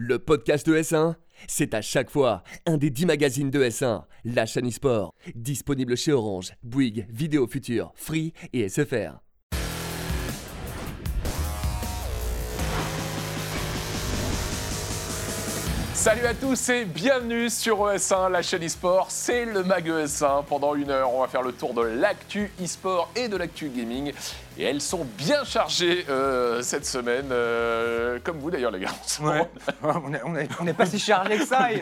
Le podcast de S1, c'est à chaque fois un des 10 magazines de S1, la chaîne e-sport, disponible chez Orange, Bouygues, Vidéo Future, Free et SFR. Salut à tous et bienvenue sur ES1, la chaîne e-sport. C'est le Mag ES1. Pendant une heure, on va faire le tour de l'actu e-sport et de l'actu gaming. Et elles sont bien chargées euh, cette semaine, euh, comme vous d'ailleurs, les gars. Ouais. on n'est pas si chargé que ça. et-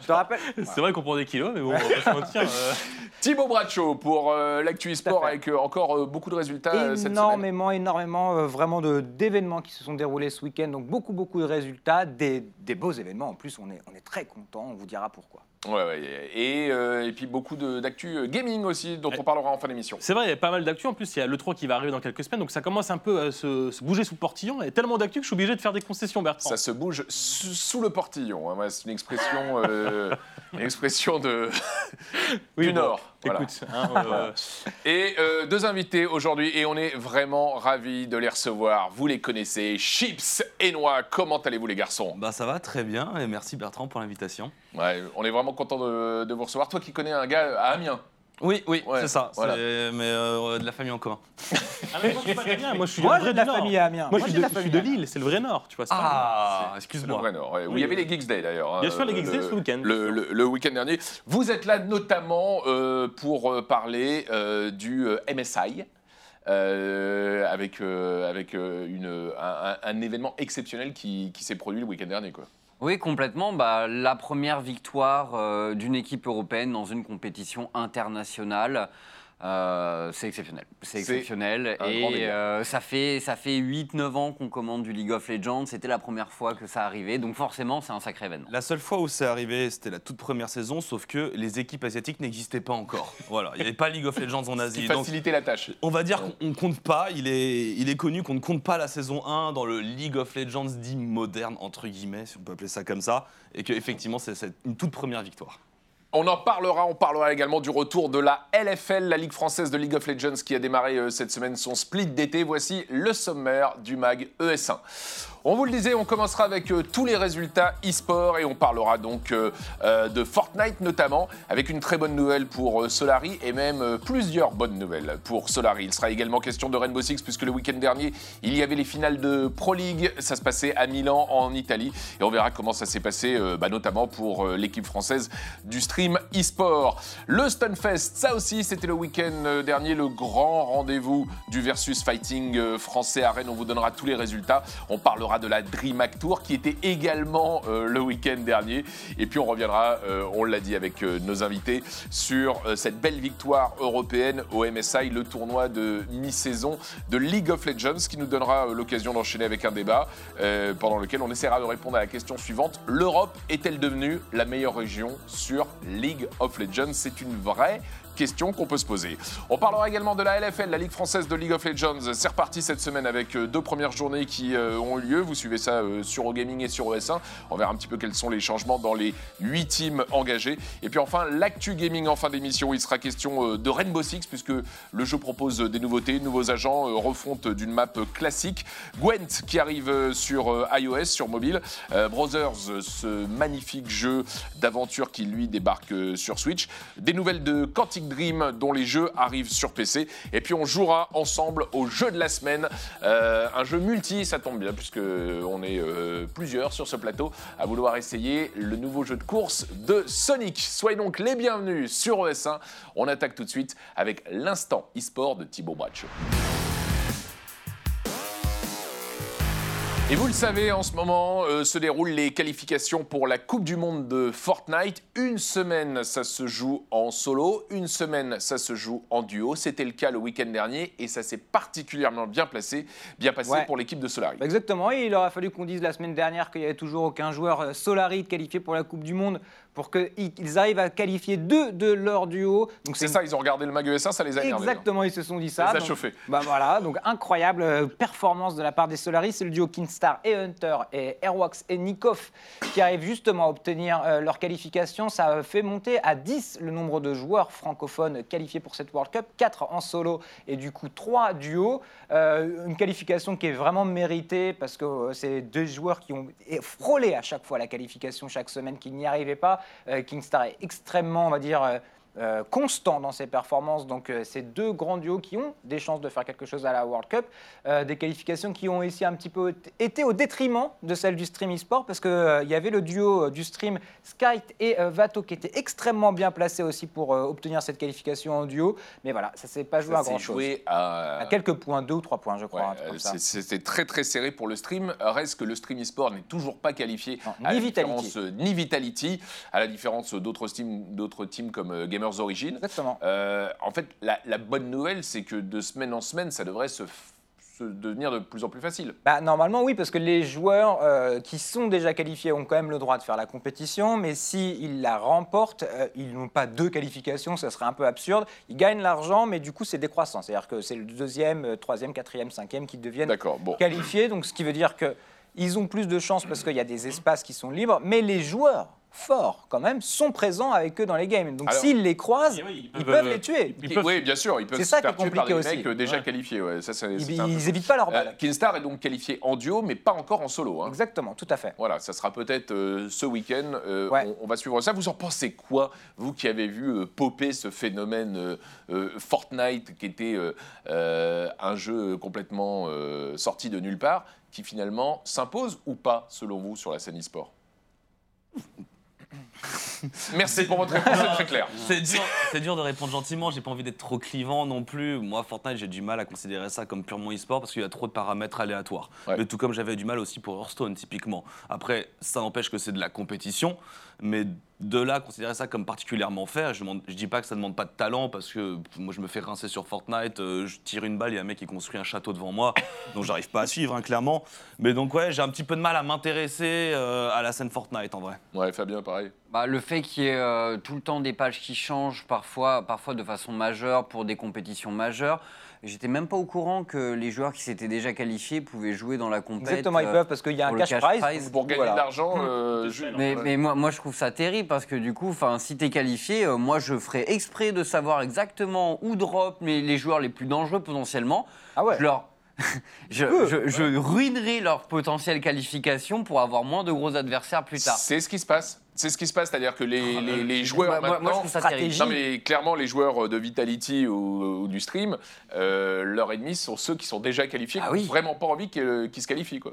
Je te rappelle. C'est vrai qu'on prend des kilos, mais bon, on va pas se mentir. euh, Thibaut Bracho pour euh, l'actu fait. avec euh, encore euh, beaucoup de résultats euh, cette semaine. énormément, énormément, euh, vraiment de- d'événements qui se sont déroulés ce week-end. Donc beaucoup, beaucoup de résultats, des, des beaux événements. En plus, on est, on est très content. On vous dira pourquoi. Ouais, ouais, et, euh, et puis beaucoup d'actu euh, gaming aussi, dont on parlera en fin d'émission. C'est vrai, il y a pas mal d'actu. En plus, il y a l'E3 qui va arriver dans quelques semaines, donc ça commence un peu à se, se bouger sous le portillon. Il y a tellement d'actu que je suis obligé de faire des concessions, Bertrand. Ça se bouge sous, sous le portillon. hein. C'est une expression, euh, une expression de, Oui, du bon, Nord. Voilà. Écoute, hein, euh, Et euh, deux invités aujourd'hui, et on est vraiment ravis de les recevoir. Vous les connaissez, Chips et Noix. Comment allez-vous, les garçons? Bah ça va très bien et merci Bertrand pour l'invitation. ouais, On est vraiment content de, de vous recevoir. Toi qui connais un gars à Amiens. Oui, oui, Ouais, c'est ça. voilà. c'est- Mais euh, de la famille en commun. ah, moi, je suis moi, j'ai de la famille à Amiens. Moi, Moi, je suis de, de la je suis de famille à Lille, c'est le vrai Nord, tu vois. c'est pas- Ah, le excuse-moi. vrai Nord, ouais, où il y avait les Geeks Day d'ailleurs. hein, Bien sûr, les euh, Geeks Day, ce week-end. Le, le- le week-end dernier. Vous êtes là notamment euh, pour euh, parler euh, du euh, MSI. euh, avec euh, avec euh, une, un, un- un événement exceptionnel qui, qui s'est produit le week-end dernier. Quoi. Oui, complètement. Bah, la première victoire euh, d'une équipe européenne dans une compétition internationale, euh, c'est exceptionnel. C'est exceptionnel. Et euh, ça fait, ça fait 8-9 ans qu'on commande du League of Legends. C'était la première fois que ça arrivait. Donc forcément, c'est un sacré événement. La seule fois où c'est arrivé, c'était la toute première saison, sauf que les équipes asiatiques n'existaient pas encore. Voilà, il n'y avait pas League of Legends en Qui Asie. Facilitait la tâche. on va dire qu'on ne compte pas, il est, il est connu qu'on ne compte pas la saison 1 dans le League of Legends dit moderne, entre guillemets, si on peut appeler ça comme ça, et qu'effectivement c'est une toute première victoire. On en parlera, on parlera également du retour de la LFL, la Ligue française de League of Legends, qui a démarré euh, cette semaine son split d'été. Voici le sommaire du MAG ES1. On vous le disait, on commencera avec euh, tous les résultats e-sport et on parlera donc euh, euh, de Fortnite notamment, avec une très bonne nouvelle pour Solari et même plusieurs bonnes nouvelles pour Solari. Il sera également question de Rainbow Six puisque le week-end dernier, il y avait les finales de Pro League. Ça se passait à Milan en Italie et on verra comment ça s'est passé, bah, notamment pour l'équipe française du stream e-sport. Le Stunfest, ça aussi, c'était le week-end dernier, le grand rendez-vous du versus fighting français à Rennes. On vous donnera tous les résultats. On parlera de la DreamHack Tour qui était également euh, le week-end dernier. Et puis on reviendra, euh, on l'a dit avec euh, nos invités, sur cette belle victoire européenne au MSI, le tournoi de mi-saison de League of Legends, qui nous donnera l'occasion d'enchaîner avec un débat pendant lequel on essaiera de répondre à la question suivante. L'Europe est-elle devenue la meilleure région sur League of Legends? C'est une vraie question qu'on peut se poser. On parlera également de la LFL, la Ligue française de League of Legends. C'est reparti cette semaine avec euh, deux premières journées qui euh, ont eu lieu. Vous suivez ça euh, sur OGaming et sur ES1. On verra un petit peu quels sont les changements dans les huit teams engagés. Et puis enfin, l'actu gaming en fin d'émission. Il sera question de Rainbow Six puisque le jeu propose des nouveautés, nouveaux agents, refonte d'une map classique. Gwent qui arrive sur iOS, sur mobile. Brothers, ce magnifique jeu d'aventure qui lui débarque sur Switch. Des nouvelles de Quantic Dream dont les jeux arrivent sur PC. Et puis on jouera ensemble au jeu de la semaine. Euh, un jeu multi, ça tombe bien puisque on est euh, plusieurs sur ce plateau à vouloir essayer le nouveau jeu de course de Sonic. Soyez donc les bienvenus sur ES1. On attaque tout de suite avec l'instant e-sport de Thibaut Bracho. Et vous le savez, en ce moment euh, se déroulent les qualifications pour la Coupe du Monde de Fortnite. Une semaine, ça se joue en solo. Une semaine, ça se joue en duo. C'était le cas le week-end dernier et ça s'est particulièrement bien placé, bien passé Ouais. pour l'équipe de Solari. Bah, Exactement, et il aura fallu qu'on dise la semaine dernière qu'il n'y avait toujours aucun joueur euh, Solari qualifié pour la Coupe du Monde pour qu'ils arrivent à qualifier deux de leur duo. Donc C'est ça, ils ont regardé le Mag ES1, ça les a énervés. hein. Exactement, ils se sont dit Ça ça. les a Donc, chauffés. Bah voilà, donc incroyable euh, performance de la part des Solaris. C'est le duo Kings Kingstar et Hunter et Airwax et Nikov qui arrivent justement à obtenir euh, leur qualification. Ça fait monter à 10 le nombre de joueurs francophones qualifiés pour cette World Cup, 4 en solo et du coup 3 duos. Euh, une qualification qui est vraiment méritée parce que euh, c'est deux joueurs qui ont frôlé à chaque fois la qualification chaque semaine, qui n'y arrivaient pas. Euh, Kingstar est extrêmement, on va dire, euh, euh, constant dans ses performances. Donc, euh, c'est deux grands duos qui ont des chances de faire quelque chose à la World Cup. Euh, des qualifications qui ont ici un petit peu été au détriment de celles du stream e-sport parce qu'il y avait le duo euh, du stream Skype et euh, Vato qui était extrêmement bien placé aussi pour euh, obtenir cette qualification en duo. Mais voilà, ça s'est pas joué Ça à grand chose. joué à, À quelques points, deux ou trois points, je crois. Ouais, euh, C'était très très serré pour le stream. Reste que le stream e-sport n'est toujours pas qualifié Non, à ni la Vitality. euh, ni Vitality, à la différence d'autres teams, teams comme euh, Gamers Origin. Exactement. Euh, en fait, la, la bonne nouvelle, c'est que de semaine en semaine, ça devrait se, devenir de plus en plus facile. Bah, normalement, oui, parce que les joueurs euh, qui sont déjà qualifiés ont quand même le droit de faire la compétition, mais s'ils la remportent, euh, ils n'ont pas deux qualifications, ça serait un peu absurde. Ils gagnent l'argent, mais du coup, c'est décroissant. C'est-à-dire que c'est le deuxième, troisième, quatrième, cinquième qui deviennent bon. qualifiés, donc ce qui veut dire que ils ont plus de chances parce qu'il y a des espaces qui sont libres, mais les joueurs forts, quand même, sont présents avec eux dans les games. Donc s'ils les croisent, oui, ils peuvent les tuer. Ils peuvent- oui, bien sûr, ils peuvent se faire tuer par des aussi. mecs euh, déjà Ouais. qualifiés. ouais, ça, c'est- Ils, c'est un peu- ils évitent pas leur Euh, balle. Kinstar est donc qualifié en duo, mais pas encore en solo. hein. Exactement, tout à fait. Voilà, ça sera peut-être euh, ce week-end. euh, Ouais. on, on va suivre ça. Vous en pensez quoi, vous qui avez vu euh, popper ce phénomène euh, euh, Fortnite, qui était euh, euh, un jeu complètement euh, sorti de nulle part, qui finalement s'impose ou pas, selon vous, sur la scène e-sport? Merci pour votre réponse, c'est très clair. C'est dur, c'est dur de répondre gentiment, j'ai pas envie d'être trop clivant non plus. Moi, Fortnite, j'ai du mal à considérer ça comme purement e-sport parce qu'il y a trop de paramètres aléatoires. Ouais. Mais tout comme j'avais du mal aussi pour Hearthstone, typiquement. Après, ça n'empêche que c'est de la compétition, mais de là, considérer ça comme particulièrement faire, je, je dis pas que ça demande pas de talent parce que moi, je me fais rincer sur Fortnite, euh, je tire une balle, il y a un mec qui construit un château devant moi, donc j'arrive pas à suivre, hein, clairement. Mais donc, ouais, j'ai un petit peu de mal à m'intéresser euh, à la scène Fortnite en vrai. Ouais, Fabien, pareil. Bah, le fait qu'il y ait euh, tout le temps des pages qui changent, parfois, parfois de façon majeure pour des compétitions majeures. J'étais même pas au courant que les joueurs qui s'étaient déjà qualifiés pouvaient jouer dans la compétition. Exactement, ils peuvent parce qu'il y a un cash, cash prize. prize. Pour gagner Voilà. de l'argent, Hmm. euh, Mais, moi, moi, je trouve ça terrible parce que du coup, si tu es qualifié, euh, moi, je ferais exprès de savoir exactement où drop les, les joueurs les plus dangereux potentiellement. Ah ouais. Je leur. je, je- je ruinerai leur potentielle qualification pour avoir moins de gros adversaires plus tard. C'est ce qui se passe. C'est ce qui se passe, c'est-à-dire que les, les- les joueurs Moi- moi- moi, je maintenant. Non mais clairement les joueurs de Vitality ou, ou du stream, euh, leurs ennemis sont ceux qui sont déjà qualifiés, Ah qui oui. n'ont vraiment pas envie qu'ils se qualifient quoi.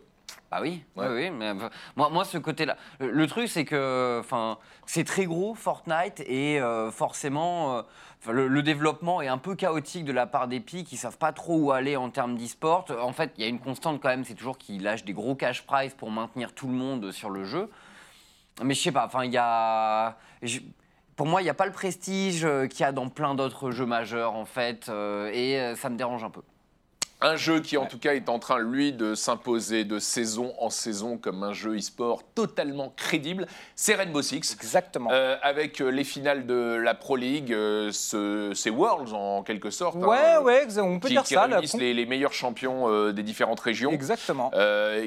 Bah oui, Ouais. oui, oui, mais moi, moi, ce côté-là. Le, le truc, c'est que enfin, c'est très gros, Fortnite, et euh, forcément, euh, le, le développement est un peu chaotique de la part d'Epic, ils savent pas trop où aller en termes d'e-sport. En fait, il y a une constante quand même, c'est toujours qu'ils lâchent des gros cash prize pour maintenir tout le monde sur le jeu. Mais je sais pas, enfin, il y a. pour moi, il n'y a pas le prestige euh, qu'il y a dans plein d'autres jeux majeurs, en fait, euh, et euh, ça me dérange un peu. Un jeu qui en tout cas est en train lui de s'imposer de saison en saison comme un jeu e-sport totalement crédible, c'est Rainbow Six. Exactement. Euh, avec euh, les finales de la Pro League, euh, ce- ces Worlds en quelque sorte, hein, ouais, euh, ouais, on peut qui, dire qui ça. réunissent les, les meilleurs champions euh, des différentes régions. Exactement.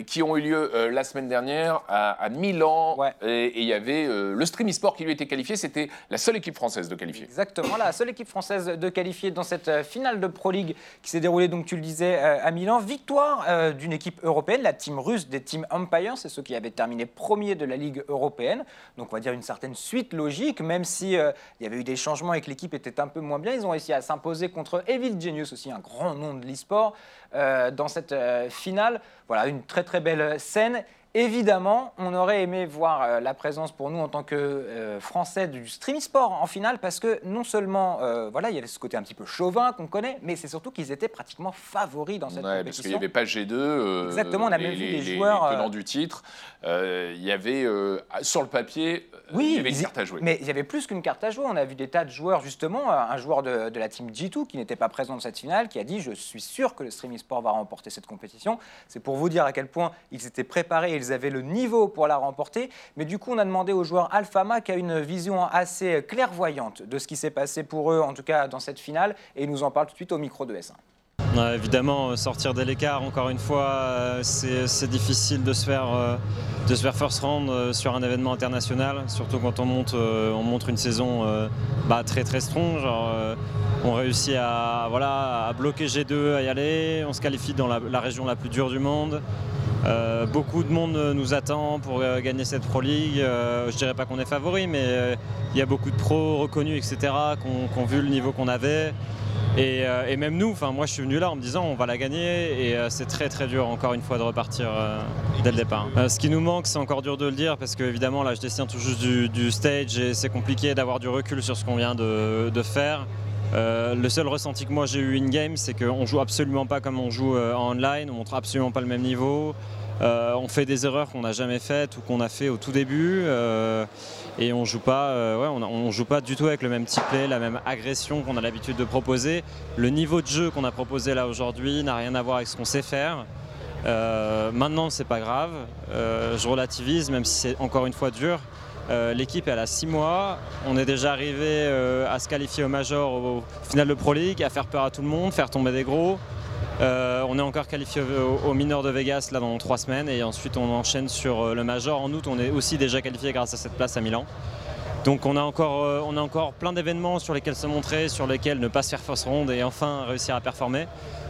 qui ont eu lieu la semaine dernière à, à Milan. Ouais. Et il y avait le Stream eSport qui lui était qualifié. C'était la seule équipe française de qualifier. Exactement, la seule équipe française de qualifier dans cette finale de Pro League qui s'est déroulée, donc tu le disais, euh, à Milan. Victoire euh, d'une équipe européenne, la team russe des Team Empire, c'est ceux qui avaient terminé premier de la Ligue européenne. Donc on va dire une certaine suite logique, même si euh, il y avait eu des changements et que l'équipe était un peu moins bien. Ils ont réussi à s'imposer contre Evil Genius, aussi un grand nom de l'e-sport, dans cette finale. Voilà, une très très belle scène. Évidemment, on aurait aimé voir euh, la présence pour nous en tant que euh, Français du stream e-sport en finale parce que non seulement euh, voilà, il y avait ce côté un petit peu chauvin qu'on connaît, mais c'est surtout qu'ils étaient pratiquement favoris dans cette Ouais, parce qu'il n'y compétition. avait pas G2. euh, Exactement, on a les, même vu les- joueurs, les tenants du titre. Euh, Il y avait, euh, sur le papier, euh, Oui, il y avait une carte à jouer. Mais il y avait plus qu'une carte à jouer. On a vu des tas de joueurs, justement. Un joueur de, de la team G2 qui n'était pas présent dans cette finale, qui a dit Je suis sûr que le Stream eSport va remporter cette compétition. C'est pour vous dire à quel point ils étaient préparés, ils avaient le niveau pour la remporter. Mais du coup, on a demandé au joueur Alphama qui a une vision assez clairvoyante de ce qui s'est passé pour eux, en tout cas dans cette finale. Et il nous en parle tout de suite au micro de S1. Évidemment, euh, sortir de l'écart, encore une fois, euh, c'est difficile de se faire, euh, de se faire first round sur un événement international, surtout quand on, monte, on montre une saison bah, très très strong. On réussit à, bloquer G2, à y aller, on se qualifie dans la, région la plus dure du monde. Beaucoup de monde nous attend pour gagner cette Pro League. Euh, je dirais pas qu'on est favori, mais il y a beaucoup de pros reconnus, etc., qui ont vu le niveau qu'on avait. Et, euh, et même nous, enfin moi je suis venu là en me disant on va la gagner et euh, c'est très très dur encore une fois de repartir euh, dès le départ. Ce qui nous manque, c'est encore dur de le dire parce que évidemment là je descends tout juste du, stage et c'est compliqué d'avoir du recul sur ce qu'on vient de, faire. Le seul ressenti que moi j'ai eu in-game, c'est qu'on joue absolument pas comme on joue en online, on montre absolument pas le même niveau. On fait des erreurs qu'on n'a jamais faites ou qu'on a fait au tout début et on joue pas, euh, ouais, on, joue pas du tout avec le même type play, la même agression qu'on a l'habitude de proposer. Le niveau de jeu qu'on a proposé là aujourd'hui n'a rien à voir avec ce qu'on sait faire. Euh, maintenant, c'est pas grave. Euh, je relativise, même si c'est encore une fois dur. Euh, L'équipe elle a 6 mois. On est déjà arrivé à se qualifier au Major, au, au final de Pro League, à faire peur à tout le monde, faire tomber des gros. Euh, on est encore qualifié au, au mineur de Vegas là dans 3 semaines et ensuite on enchaîne sur euh, le Major. En août, on est aussi déjà qualifié grâce à cette place à Milan. Donc on a encore, euh, on a encore plein d'événements sur lesquels se montrer, sur lesquels ne pas se faire fausse ronde et enfin réussir à performer.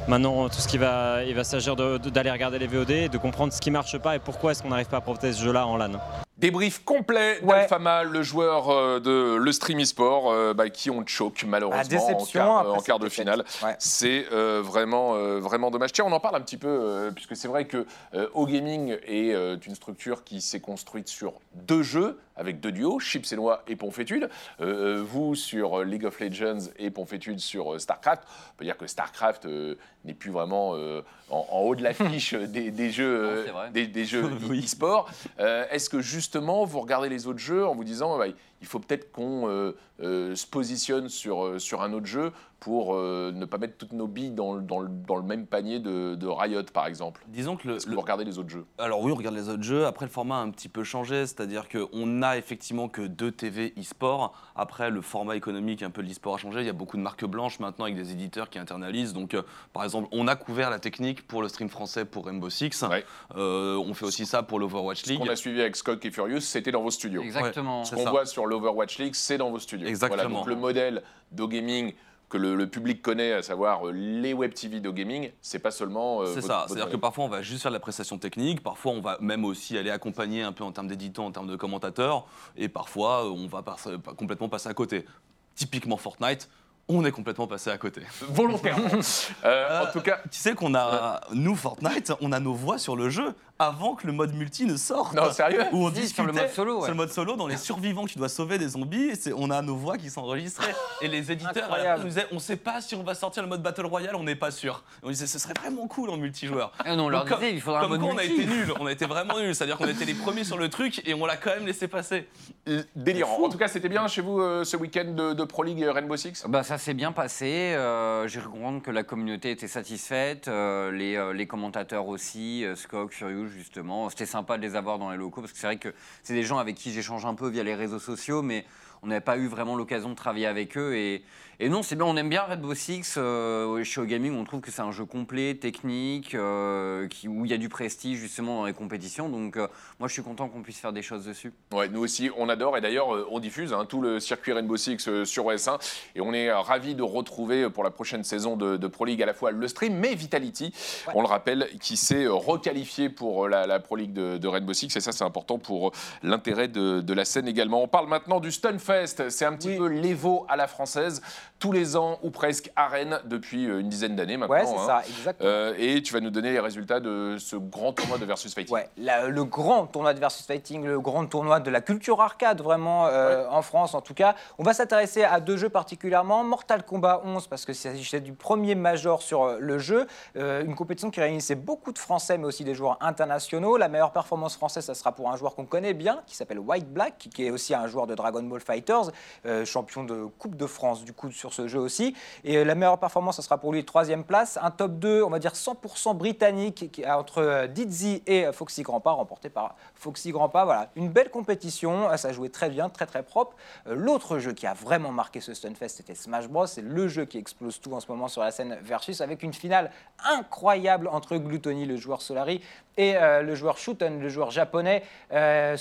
Maintenant, tout ce qui va, il va s'agir d'aller regarder les VOD, de comprendre ce qui marche pas et pourquoi est-ce qu'on n'arrive pas à profiter de ce jeu-là en LAN. Débrief complet Ouais. d'Alphama, le joueur euh, de le Stream eSport, euh, bah, qui ont choke malheureusement déception, en quart, après en quart cette de finale. Ouais. C'est euh, vraiment, euh, vraiment dommage. Tiens, on en parle un petit peu, euh, puisque c'est vrai que euh, O-Gaming est euh, une structure qui s'est construite sur deux jeux, avec deux duos, Chips et Noix et Ponfétude. Euh, vous sur League of Legends et Ponfétude sur euh, StarCraft. On peut dire que StarCraft euh, n'est plus vraiment euh, en, en haut de l'affiche des, des jeux, Non, euh, des, des jeux e-sport. Euh, Est-ce que justement, vous regardez les autres jeux en vous disant, bah, il faut peut-être qu'on euh, euh, se positionne sur, euh, sur un autre jeu pour euh, ne pas mettre toutes nos billes dans, le- dans, le, dans le même panier de, de Riot, par exemple Disons que le, Est-ce que le- vous regardez les autres jeux Alors oui, on regarde les autres jeux. Après, le format a un petit peu changé, c'est-à-dire qu'on a effectivement que deux TV e-sport. Après, le format économique un peu de l'e-sport a changé. Il y a beaucoup de marques blanches maintenant avec des éditeurs qui internalisent. Donc, euh, par exemple, on a couvert la technique pour le stream français pour Rainbow Six. Ouais. Euh, on fait aussi ça pour l'Overwatch Ce League. qu'on a suivi avec Scott et Furious, c'était dans vos studios. Exactement. Ce qu'on ça. voit sur l'Overwatch League, c'est dans vos studios. Exactement. Voilà, donc le modèle d'O-Gaming que le, le public connaît, à savoir euh, les web TV d'O-Gaming, c'est pas seulement. euh, C'est ça, c'est-à-dire que parfois on va juste faire de la prestation technique, parfois on va même aussi aller accompagner un peu en termes d'éditants, en termes de commentateurs, et parfois euh, on va pas- pas complètement passer à côté. Typiquement Fortnite, on est complètement passé à côté. Volontairement. Euh, en tout cas, Tu sais qu'on a, nous Fortnite, on a nos voix sur le jeu avant que le mode multi ne sorte. non, sérieux Où on Si, discutait sur le mode solo, ouais. sur le mode solo, dans les survivants que tu dois sauver des zombies, on a nos voix qui sont enregistrées. Et les éditeurs nous disaient, on sait pas si on va sortir le mode Battle Royale, on n'est pas sûr. Et on disait, ce serait vraiment cool en multijoueur. Ah non, on leur Donc, disait, il faudra un Comme mode quoi, on a été nuls, on a été vraiment nuls. C'est-à-dire qu'on était les premiers sur le truc et on l'a quand même laissé passer. Délirant. En tout cas, c'était bien chez vous euh, ce week-end de, de Pro League euh, Rainbow Six Bah, ça s'est bien passé. euh, J'ai comprendre que la communauté était satisfaite. euh, les, euh, les commentateurs aussi, euh, Skok, Furious, justement. C'était sympa de les avoir dans les locaux parce que c'est vrai que c'est des gens avec qui j'échange un peu via les réseaux sociaux, mais on n'avait pas eu vraiment l'occasion de travailler avec eux. Et, et non, c'est bien, on aime bien Rainbow Six. euh, chez O-Gaming, on trouve que c'est un jeu complet, technique, euh, qui, où il y a du prestige justement dans les compétitions. Donc euh, moi, je suis content qu'on puisse faire des choses dessus. Ouais, nous aussi, on adore. Et d'ailleurs, euh, on diffuse hein, tout le circuit Rainbow Six sur OS1. Et on est ravis de retrouver pour la prochaine saison de, de Pro League à la fois le stream, mais Vitality, on le rappelle, qui s'est requalifié pour la, la Pro League de, de Rainbow Six. Et ça, c'est important pour l'intérêt de, de la scène également. On parle maintenant du Stunfest. C'est un petit peu l'Evo à la française, tous les ans ou presque à Rennes depuis euh, une dizaine d'années maintenant. Ouais, c'est hein. ça, exactement. Euh, et tu vas nous donner les résultats de ce grand tournoi de Versus Fighting. Ouais, la- le grand tournoi de Versus Fighting, le grand tournoi de la culture arcade vraiment euh, en France en tout cas. On va s'intéresser à deux jeux particulièrement, Mortal Kombat 11 parce que c'est s'agissait du premier major sur le jeu, Euh, une compétition qui réunissait beaucoup de Français mais aussi des joueurs internationaux. La meilleure performance française, ça sera pour un joueur qu'on connaît bien qui s'appelle White Black, qui, est aussi un joueur de Dragon Ball Fighter Fighters, champion de Coupe de France du coup sur ce jeu aussi. Et euh, la meilleure performance, ce sera pour lui troisième place. Un top 2, on va dire 100% britannique entre euh, Dizzy et euh, Foxy Grandpa, remporté par Foxy Grandpa. Voilà, une belle compétition, euh, ça jouait très bien, très très propre. L'autre jeu qui a vraiment marqué ce Stunfest, c'était Smash Bros. C'est le jeu qui explose tout en ce moment sur la scène Versus, avec une finale incroyable entre Gluttony, le joueur Solari, et le joueur Shuten, le joueur japonais. Euh,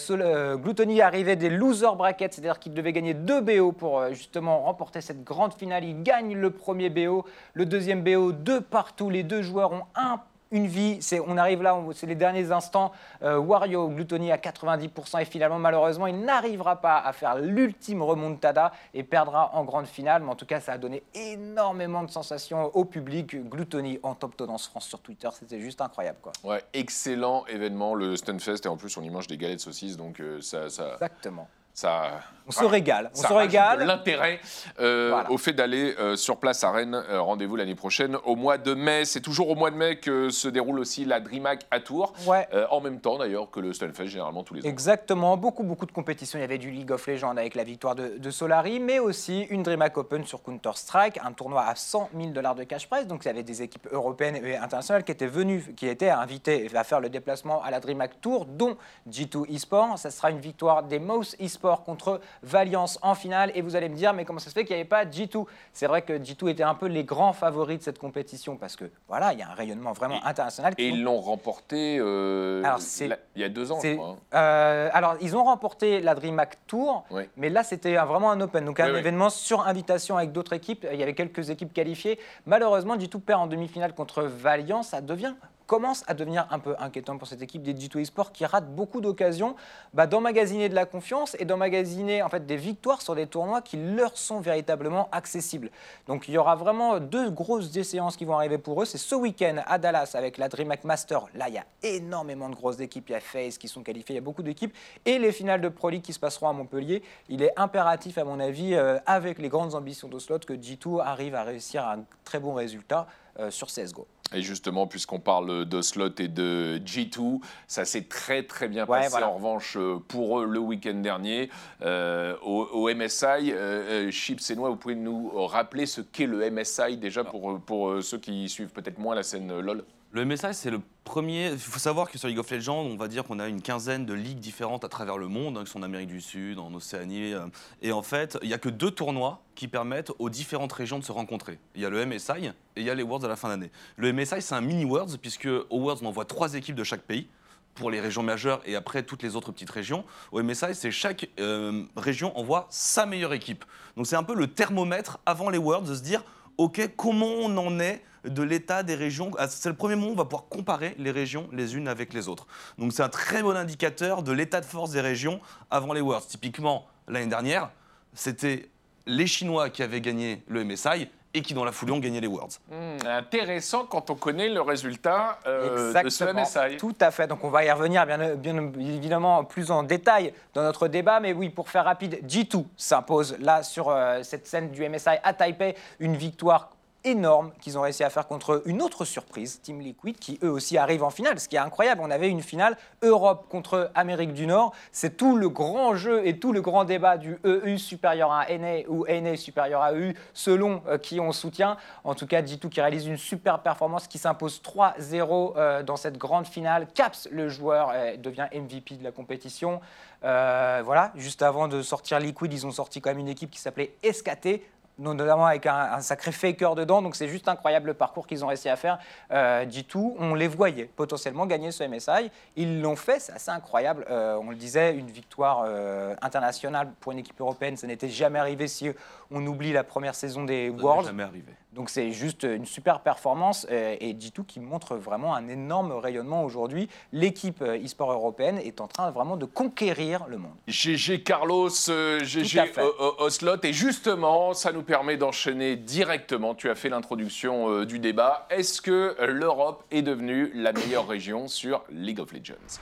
Gluttony arrivait des loser brackets, c'est-à-dire qu'il devait gagner deux BO pour justement remporter cette grande finale. Il gagne le premier BO, le deuxième BO, deux partout. Les deux joueurs ont un une vie, c'est, on arrive là, c'est les derniers instants. Euh, Wario, Gluttony à 90% et finalement, malheureusement, il n'arrivera pas à faire l'ultime remontada et perdra en grande finale. Mais en tout cas, ça a donné énormément de sensations au public. Gluttony en top tendance France sur Twitter, c'était juste incroyable. Quoi. Ouais, excellent événement, le Stunfest. Et en plus, on y mange des galettes saucisses, donc euh, ça, ça, Exactement. Ça, On se régale. On se régale. l'intérêt euh, Voilà. au fait d'aller euh, sur place à Rennes. Euh, Rendez-vous l'année prochaine au mois de mai. C'est toujours au mois de mai que se déroule aussi la DreamHack à Tours. Ouais. Euh, en même temps d'ailleurs que le Stunfest, généralement tous les ans. Exactement, beaucoup beaucoup de compétitions. Il y avait du League of Legends avec la victoire de, de Solari, mais aussi une DreamHack Open sur Counter Strike, un tournoi à 100 000 dollars de cash prize. Donc il y avait des équipes européennes et internationales qui étaient venues, qui étaient invitées à faire le déplacement à la DreamHack Tour, dont G2 eSport. Ça sera une victoire des Mouse contre Valiance en finale. Et vous allez me dire, mais comment ça se fait qu'il n'y avait pas G2 C'est vrai que G2 était un peu les grands favoris de cette compétition parce que voilà, il y a un rayonnement vraiment Et- international. Et ils l'ont remporté euh, Alors, la- il y a deux ans, je c'est- crois. hein. euh, alors, ils ont remporté la DreamHack Tour, Oui. mais là, c'était vraiment un open, donc un Oui, oui. événement sur invitation avec d'autres équipes. Il y avait quelques équipes qualifiées. Malheureusement, G2 perd en demi-finale contre Valiant. Ça devient commence à devenir un peu inquiétant pour cette équipe des G2 Esports qui rate beaucoup d'occasions bah, d'emmagasiner de la confiance et d'emmagasiner en fait des victoires sur des tournois qui leur sont véritablement accessibles. Donc il y aura vraiment deux grosses séances qui vont arriver pour eux. C'est ce week-end à Dallas avec la DreamHack Master. Là, il y a énormément de grosses équipes. Il y a FaZe qui sont qualifiés, il y a beaucoup d'équipes. Et les finales de Pro League qui se passeront à Montpellier. Il est impératif, à mon avis, euh, avec les grandes ambitions d'Oslot, que G2 arrive à réussir un très bon résultat euh, sur CSGO. Et justement, puisqu'on parle de slot et de G2, ça s'est très très bien Ouais, passé voilà. en revanche euh, pour eux le week-end dernier euh, au, au MSI. Euh, euh, Chips et Noix, vous pouvez nous rappeler ce qu'est le MSI déjà pour, pour euh, ceux qui suivent peut-être moins la scène LoL? Le MSI, c'est le premier. Il faut savoir que sur League of Legends, on va dire qu'on a une quinzaine de ligues différentes à travers le monde, hein, qui sont en Amérique du Sud, en Océanie. euh, et en fait, il n'y a que deux tournois qui permettent aux différentes régions de se rencontrer. Il y a le MSI et il y a les Worlds à la fin d'année. Le MSI, c'est un mini Worlds, puisque au Worlds, on envoie trois équipes de chaque pays pour les régions majeures et après toutes les autres petites régions. Au MSI, c'est chaque euh, région envoie sa meilleure équipe. Donc c'est un peu le thermomètre avant les Worlds de se dire, OK, comment on en est de l'état des régions Ah, C'est le premier moment où on va pouvoir comparer les régions les unes avec les autres. Donc c'est un très bon indicateur de l'état de force des régions avant les Worlds. Typiquement, l'année dernière, c'était les Chinois qui avaient gagné le MSI et qui, dans la foulée, ont gagné les Worlds. Hmm, Intéressant quand on connaît le résultat euh, de ce MSI. Tout à fait. Donc on va y revenir bien, bien évidemment plus en détail dans notre débat. Mais oui, pour faire rapide, G2 s'impose là sur euh, cette scène du MSI à Taipei. Une victoire énorme qu'ils ont réussi à faire contre une autre surprise, Team Liquid, qui eux aussi arrivent en finale. Ce qui est incroyable, on avait une finale Europe contre Amérique du Nord. C'est tout le grand jeu et tout le grand débat du EU supérieur à NA ou NA supérieur à EU, selon euh, qui on soutient. En tout cas, G2 qui réalise une super performance, qui s'impose 3-0 euh, dans cette grande finale. Caps, le joueur, euh, devient MVP de la compétition. Voilà, juste avant de sortir Liquid, ils ont sorti quand même une équipe qui s'appelait SKT notamment avec un, un sacré faker dedans. Donc c'est juste incroyable le parcours qu'ils ont réussi à faire. Euh, G2, on les voyait potentiellement gagner ce MSI. Ils l'ont fait, c'est assez incroyable. Euh, on le disait, une victoire euh, internationale pour une équipe européenne, ça n'était jamais arrivé si on oublie la première saison des Ça Worlds. jamais arrivé. Donc c'est juste une super performance euh, et G2 qui montre vraiment un énorme rayonnement aujourd'hui. L'équipe euh, e-sport européenne est en train vraiment de conquérir le monde. GG Carlos, euh, GG O- Oslot. Et justement, ça nous permet d'enchaîner directement. Tu as fait l'introduction euh, du débat. Est-ce que euh, l'Europe est devenue la meilleure région sur League of Legends?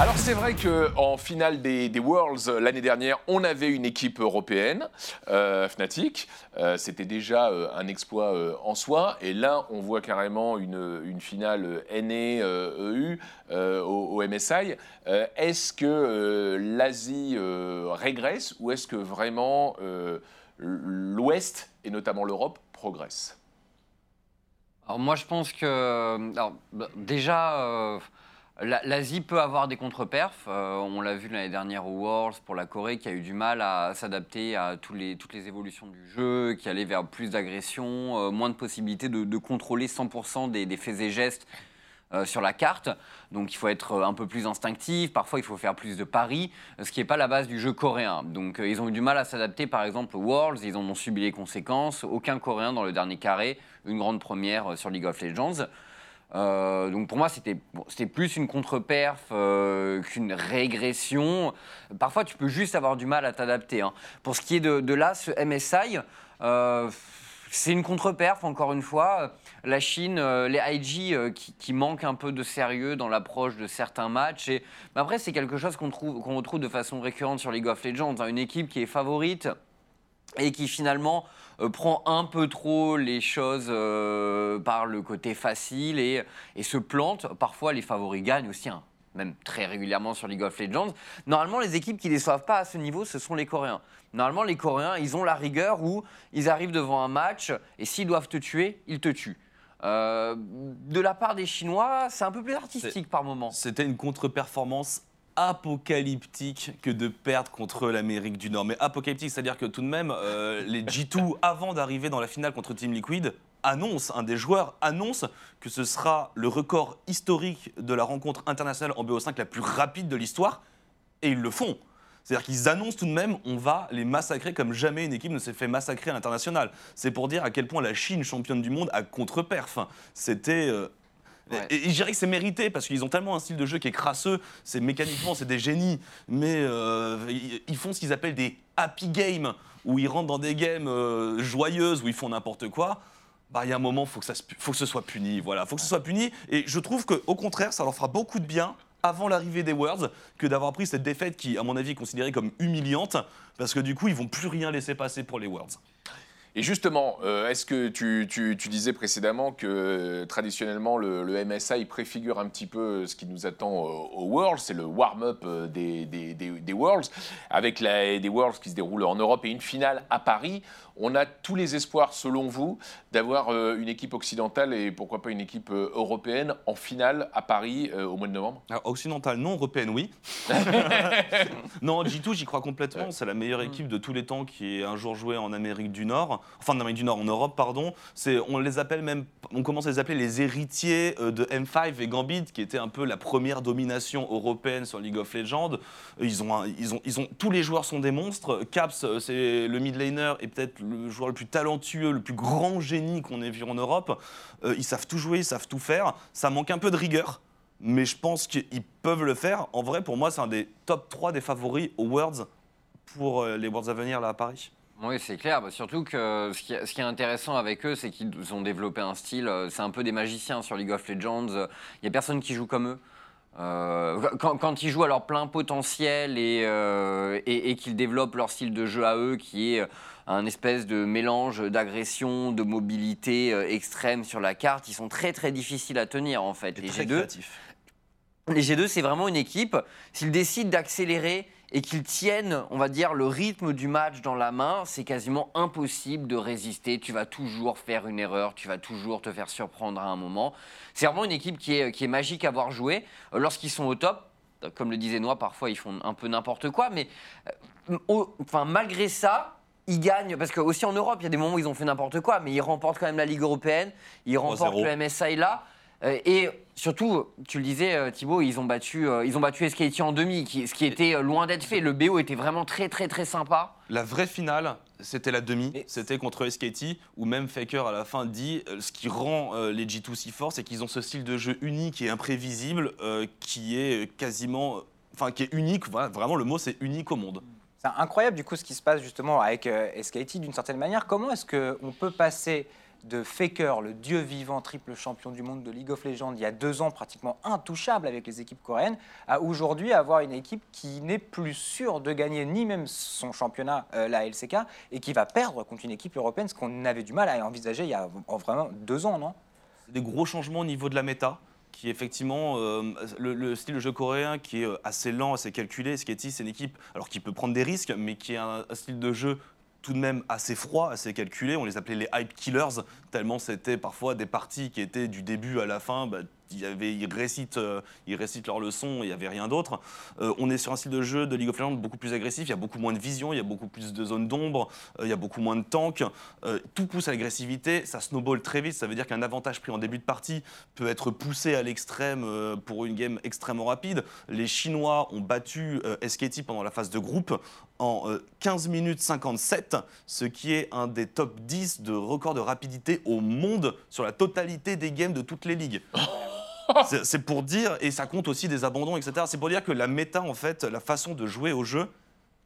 Alors c'est vrai qu'en finale des, Worlds euh, l'année dernière, on avait une équipe européenne, euh, Fnatic. Euh, C'était déjà un exploit en soi. Et là, on voit carrément une, une finale NA euh, EU euh, au, MSI. Est-ce que l'Asie régresse ou est-ce que vraiment l'Ouest, et notamment l'Europe, progresse? Alors moi je pense que alors, bah, déjà l'Asie peut avoir des contre-perfs. Euh, on l'a vu l'année dernière au Worlds pour la Corée qui a eu du mal à s'adapter à toutes les évolutions du jeu, qui allait vers plus d'agression, euh, moins de possibilités de, contrôler 100% des, faits et gestes. euh, sur la carte, donc il faut être un peu plus instinctif. Parfois, il faut faire plus de paris, ce qui n'est pas la base du jeu coréen. Donc, ils ont eu du mal à s'adapter. Par exemple, au Worlds, ils en ont subi les conséquences. Aucun Coréen dans le dernier carré, une grande première sur League of Legends. Euh, donc pour moi, c'était plus une contre-perf euh, qu'une régression. Parfois, tu peux juste avoir du mal à t'adapter. hein. Pour ce qui est de, là, ce MSI, euh, c'est une contre-perf, encore une fois. La Chine, les IG qui, manquent un peu de sérieux dans l'approche de certains matchs. Et, après, c'est quelque chose qu'on qu'on retrouve de façon récurrente sur League of Legends. Une équipe qui est favorite et qui finalement prend un peu trop les choses euh, par le côté facile et, et se plante. Parfois, les favoris gagnent aussi, hein, même très régulièrement sur League of Legends. Normalement, les équipes qui ne déçoivent pas à ce niveau, ce sont les Coréens. Normalement, les Coréens, ils ont la rigueur où ils arrivent devant un match et s'ils doivent te tuer, ils te tuent. Euh, de la part des Chinois, c'est un peu plus artistique par moment. C'était une contre-performance apocalyptique que de perdre contre l'Amérique du Nord. Mais apocalyptique, c'est-à-dire que tout de même, euh, les G2, avant d'arriver dans la finale contre Team Liquid, annoncent, un des joueurs annonce que ce sera le record historique de la rencontre internationale en BO5 la plus rapide de l'histoire, et ils le font. C'est-à-dire qu'ils annoncent tout de même, on va les massacrer comme jamais une équipe ne s'est fait massacrer à l'international. C'est pour dire à quel point la Chine, championne du monde, a contre-perf. C'était euh, Ouais. et, et je dirais que c'est mérité parce qu'ils ont tellement un style de jeu qui est crasseux. C'est mécaniquement, c'est des génies, mais euh, ils, ils font ce qu'ils appellent des happy games où ils rentrent dans des games euh, joyeuses où ils font n'importe quoi. Bah, il y a un moment, faut que ça, faut que ce soit puni. Voilà, faut que ce soit puni. Et je trouve que, au contraire, ça leur fera beaucoup de bien avant l'arrivée des Worlds que d'avoir pris cette défaite qui, à mon avis, est considérée comme humiliante parce que du coup, ils vont plus rien laisser passer pour les Worlds. Et justement, euh, est-ce que tu, disais précédemment que euh, traditionnellement le, le MSI préfigure un petit peu ce qui nous attend au, au Worlds, c'est le warm-up euh, des, Worlds, avec des Worlds qui se déroulent en Europe et une finale à Paris. On a tous les espoirs, selon vous, d'avoir euh, une équipe occidentale et pourquoi pas une équipe euh, européenne en finale à Paris euh, au mois de novembre? Alors, occidentale, non, européenne, oui. non, G2, j'y crois complètement. C'est la meilleure équipe de tous les temps qui ait un jour joué en Amérique du Nord. Enfin, en Amérique du Nord, en Europe, pardon. C'est, on les appelle même, on commence à les appeler les héritiers de M5 et Gambit, qui était un peu la première domination européenne sur League of Legends. Ils ont, un- ils ont, ils ont, tous les joueurs sont des monstres. Caps, c'est le mid laner et peut-être le joueur le plus talentueux, le plus grand génie qu'on ait vu en Europe. Euh, ils savent tout jouer, ils savent tout faire. Ça manque un peu de rigueur mais je pense qu'ils peuvent le faire. En vrai, pour moi, c'est un des top 3 des favoris aux Worlds pour euh, les Worlds à venir là à Paris. Oui, c'est clair. Bah, surtout que ce qui, est, ce qui est intéressant avec eux, c'est qu'ils ont développé un style. euh, C'est un peu des magiciens sur League of Legends. Il n'y a personne qui joue comme eux. Euh, quand, ils jouent à leur plein potentiel euh, et qu'ils développent leur style de jeu à eux, qui est un espèce de mélange d'agression, de mobilité euh, extrême sur la carte, ils sont très très difficiles à tenir en fait. Et Les très G2, créatif. les G2, c'est vraiment une équipe, s'ils décident d'accélérer et qu'ils tiennent, on va dire, le rythme du match dans la main, c'est quasiment impossible de résister. Tu vas toujours faire une erreur, tu vas toujours te faire surprendre à un moment. C'est vraiment une équipe qui est, qui est magique à voir jouer. Euh, Lorsqu'ils sont au top, comme le disait Noah, parfois ils font un peu n'importe quoi, mais euh, au- enfin, malgré ça, ils gagnent, parce que aussi en Europe, il y a des moments où ils ont fait n'importe quoi, mais ils remportent quand même la Ligue européenne, ils remportent 3-0. le MSI là. Euh, et surtout, tu le disais euh, Thibaut, ils ont battu, euh, ils ont battu SKT en demi, qui- ce qui était euh, loin d'être fait. Le BO était vraiment très très très sympa. La vraie finale, c'était la demi, c'était contre SKT, où même Faker à la fin dit euh, ce qui rend les G2 si forts, c'est qu'ils ont ce style de jeu unique et imprévisible qui est quasiment. Enfin, qui est unique, voilà, vraiment le mot c'est unique au monde. C'est incroyable du coup ce qui se passe justement avec euh, SKT d'une certaine manière. Comment est-ce qu'on peut passer de Faker, le dieu vivant, triple champion du monde de League of Legends, il y a deux ans pratiquement intouchable avec les équipes coréennes, à aujourd'hui avoir une équipe qui n'est plus sûre de gagner ni même son championnat, euh, la LCK, et qui va perdre contre une équipe européenne, ce qu'on avait du mal à envisager il y a vraiment deux ans, non? Des gros changements au niveau de la méta. Qui effectivement, euh, le, le style de jeu coréen qui est euh, assez lent, assez calculé. Sketty, c'est une équipe alors qui peut prendre des risques, mais qui a un, un style de jeu tout de même assez froid, assez calculé. On les appelait les hype killers, tellement c'était parfois des parties qui étaient du début à la fin. bah, avait, ils, récitent, euh, ils récitent leur leçon, il n'y avait rien d'autre. Euh, on est sur un style de jeu de League of Legends beaucoup plus agressif, il y a beaucoup moins de vision, il y a beaucoup plus de zones d'ombre, euh, il y a beaucoup moins de tanks. Tout pousse à l'agressivité, ça snowball très vite, ça veut dire qu'un avantage pris en début de partie peut être poussé à l'extrême pour une game extrêmement rapide. Les Chinois ont battu SKT pendant la phase de groupe en euh, 15 minutes 57, ce qui est un des top 10 de record de rapidité au monde sur la totalité des games de toutes les ligues. C'est- pour dire, et ça compte aussi des abandons, etc. C'est pour dire que la méta, en fait, la façon de jouer au jeu,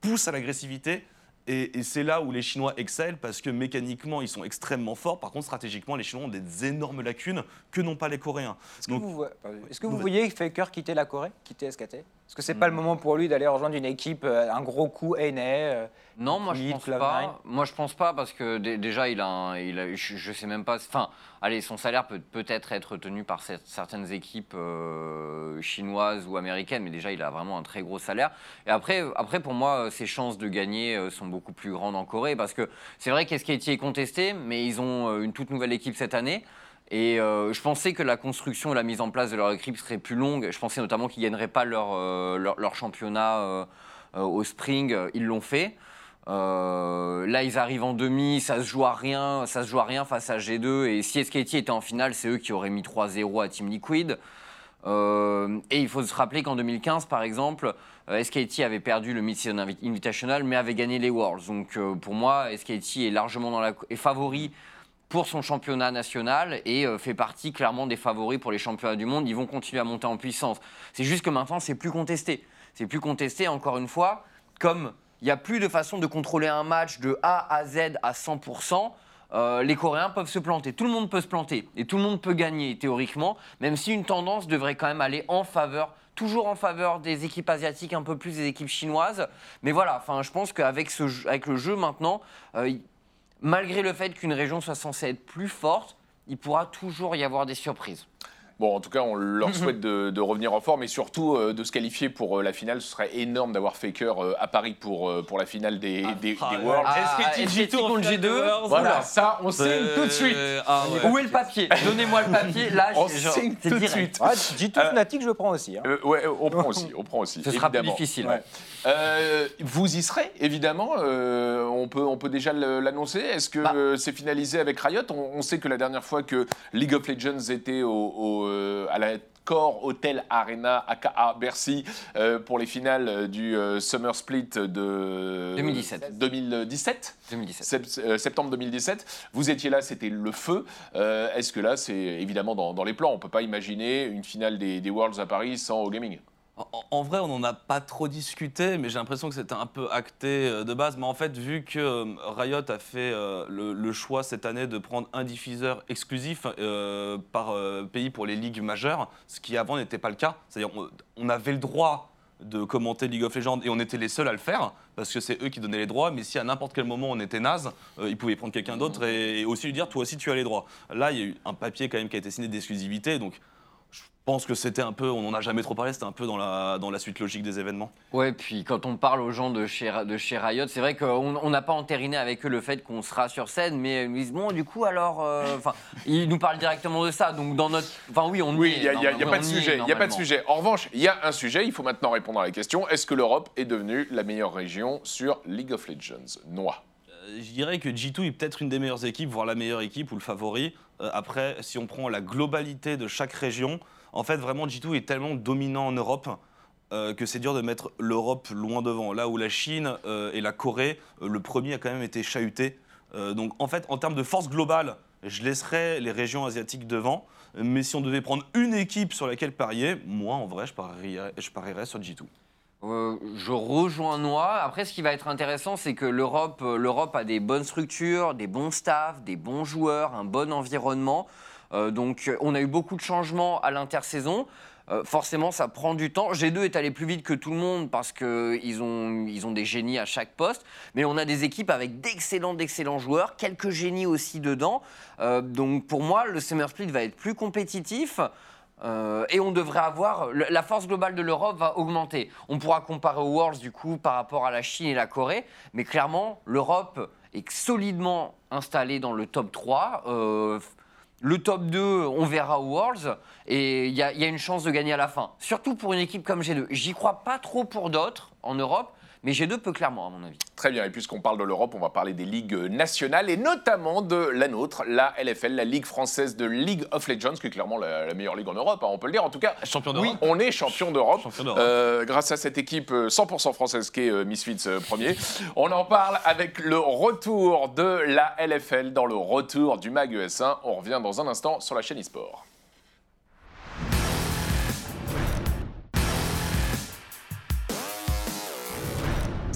pousse à l'agressivité. Et, et c'est là où les Chinois excellent parce que mécaniquement ils sont extrêmement forts. Par contre, stratégiquement, les Chinois ont des énormes lacunes que n'ont pas les Coréens. Est-ce que, vous. Est-ce que vous voyez Faker quitter la Corée, quitter SKT Est-ce que c'est pas le moment pour lui d'aller rejoindre une équipe, euh, un gros coup NA euh, Non, moi je pense Cloud9. pas. Moi je pense pas parce que dé- déjà il a, un- il a je, je sais même pas. Enfin, allez, son salaire peut peut-être être tenu par cer- certaines équipes euh, chinoises ou américaines, mais déjà il a vraiment un très gros salaire. Et après, après pour moi, ses chances de gagner sont beaucoup plus grandes en Corée parce que c'est vrai qu'SKT est contesté, mais ils ont une toute nouvelle équipe cette année. Et euh, je pensais que la construction la mise en place de leur équipe serait plus longue. Je pensais notamment qu'ils ne gagneraient pas leur, euh, leur, championnat euh, au Spring. Ils l'ont fait. Là, ils arrivent en demi, ça se joue à rien, ça se joue à rien face à G2. Et si SKT était en finale, c'est eux qui auraient mis 3-0 à Team Liquid. Et il faut se rappeler qu'en 2015, par exemple, SKT avait perdu le Mid-Season Invi- Invitational, mais avait gagné les Worlds. Donc pour moi, SKT est largement dans la, est favori pour son championnat national et euh, fait partie clairement des favoris pour les championnats du monde. Ils vont continuer à monter en puissance. C'est juste que maintenant, c'est plus contesté. C'est plus contesté, encore une fois, comme il n'y a plus de façon de contrôler un match de A à Z à 100%. euh, les Coréens peuvent se planter, tout le monde peut se planter et tout le monde peut gagner théoriquement, même si une tendance devrait quand même aller en faveur, toujours en faveur des équipes asiatiques, un peu plus des équipes chinoises. Mais voilà, enfin, je pense qu'avec ce avec le jeu maintenant, euh, malgré le fait qu'une région soit censée être plus forte, il pourra toujours y avoir des surprises. Bon, en tout cas, on leur souhaite de, de revenir en forme et surtout euh, de se qualifier pour euh, la finale. Ce serait énorme d'avoir Faker euh, à Paris pour, euh, pour la finale des, des, Ah, des ouais. Worlds. Ah, SKT SKT contre G2, Voilà, ça, on signe tout de suite. Ah ouais. Où est le papier? Donnez-moi le papier. Là, On genre, signe tout de suite. Ouais, G2 Euh, Fnatic, je le prends aussi. hein. Euh, ouais, on prend aussi, on prend aussi. Ce sera plus difficile. Ouais. Euh, vous y serez, évidemment. euh, on, peut, on peut déjà l'annoncer. Est-ce que Bah. c'est finalisé avec Riot? On, on sait que la dernière fois que League of Legends était au, au, euh, à la Core Hotel Arena, aka Bercy, euh, pour les finales euh, du euh, Summer Split de 2017. 2017 2017. Sept- euh, septembre 2017. Vous étiez là, c'était le feu. Est-ce que là, c'est évidemment dans, dans les plans On peut pas imaginer une finale des, des Worlds à Paris sans au gaming. En, vrai, on n'en a pas trop discuté, mais j'ai l'impression que c'était un peu acté euh, de base. Mais en fait, vu que euh, Riot a fait euh, le, choix cette année de prendre un diffuseur exclusif par pays pour les ligues majeures, ce qui avant n'était pas le cas, c'est-à-dire on, avait le droit de commenter League of Legends et on était les seuls à le faire parce que c'est eux qui donnaient les droits. Mais si à n'importe quel moment on était naze, ils pouvaient prendre quelqu'un d'autre et, aussi lui dire toi aussi tu as les droits. Là, il y a eu un papier quand même qui a été signé d'exclusivité, donc pense que c'était un peu, on n'en a jamais trop parlé, c'était un peu dans la, dans la suite logique des événements. Ouais, puis quand on parle aux gens de chez, de chez Riot, c'est vrai qu'on on n'a pas entériné avec eux le fait qu'on sera sur scène, mais ils nous disent bon, du coup, alors. euh, Enfin, ils nous parlent directement de ça. Donc, dans notre. Enfin, oui, on y Oui, il n'y a, y a- y a normalement, pas de sujet. Il y a pas de sujet. En revanche, il y a un sujet. Il faut maintenant répondre à la question est-ce que l'Europe est devenue la meilleure région sur League of Legends? Noix. Euh, Je dirais que G2 est peut-être une des meilleures équipes, voire la meilleure équipe ou le favori. Euh, après, si on prend la globalité de chaque région, en fait, vraiment, G2 est tellement dominant en Europe euh, que c'est dur de mettre l'Europe loin devant. Là où la Chine et la Corée, le premier a quand même été chahuté. Donc, en fait, en termes de force globale, je laisserais les régions asiatiques devant. Mais si on devait prendre une équipe sur laquelle parier, moi, en vrai, je parierais, je parierais sur G2. Euh, je rejoins Noah. Après, ce qui va être intéressant, c'est que l'Europe, euh, l'Europe a des bonnes structures, des bons staffs, des bons joueurs, un bon environnement. Euh, donc, on a eu beaucoup de changements à l'intersaison. Forcément, ça prend du temps. G2 est allé plus vite que tout le monde parce qu'ils ont, ils ont des génies à chaque poste. Mais on a des équipes avec d'excellents, d'excellents joueurs, quelques génies aussi dedans. Donc, pour moi, le Summer Split va être plus compétitif. Euh, et on devrait avoir la force globale de l'Europe va augmenter. On pourra comparer aux Worlds du coup par rapport à la Chine et la Corée, mais clairement l'Europe est solidement installée dans le top 3. Euh, le top 2, on verra aux Worlds et il y, y a une chance de gagner à la fin. Surtout pour une équipe comme G2. J'y crois pas trop pour d'autres en Europe, mais G2 peut clairement à mon avis. Très bien, et puisqu'on parle de l'Europe, on va parler des ligues nationales et notamment de la nôtre, la LFL, la Ligue française de League of Legends, qui est clairement la, la meilleure ligue en Europe, hein, on peut le dire. En tout cas, Champion d'Europe. oui, on est champion d'Europe. Champion d'Europe. euh, grâce à cette équipe euh, 100% française qui est euh, Misfits euh, premier. On en parle avec le retour de la LFL dans le retour du MAG ES1. On revient dans un instant sur la chaîne eSport.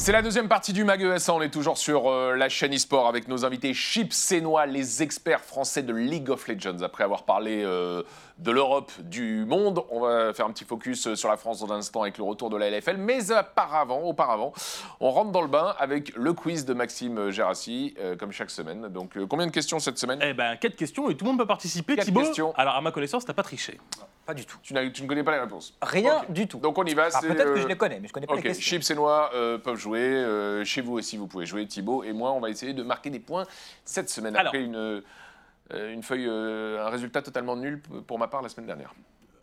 C'est la deuxième partie du MAG ES1. On est toujours sur euh, la chaîne eSport avec nos invités Chip Sénois, les experts français de League of Legends. Après avoir parlé euh, de l'Europe, du monde, on va faire un petit focus euh, sur la France dans un instant avec le retour de la LFL. Mais auparavant, auparavant, on rentre dans le bain avec le quiz de Maxime Gérassi, euh, comme chaque semaine. Donc, combien de questions cette semaine? Eh ben, quatre questions et tout le monde peut participer. Quatre Thibaut, questions. alors à ma connaissance, t'as pas triché. Pas du tout. tu, ne connais pas les réponses Rien du tout. Donc on y va. Ah, Peut-être que euh, je les connais, mais je connais pas Ok, les questions. Chips et Noix euh, peuvent jouer. euh, chez vous aussi, vous pouvez jouer. Thibaut et moi, on va essayer de marquer des points cette semaine Alors. après une, euh, une feuille, euh, un résultat totalement nul pour ma part la semaine dernière.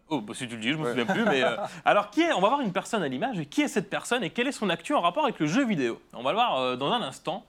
Oh, bah, si tu le dis, je me Ouais. souviens plus. Mais euh, alors, qui est On va voir une personne à l'image. Qui est cette personne et quelle est son actu en rapport avec le jeu vidéo? On va le voir euh, dans un instant.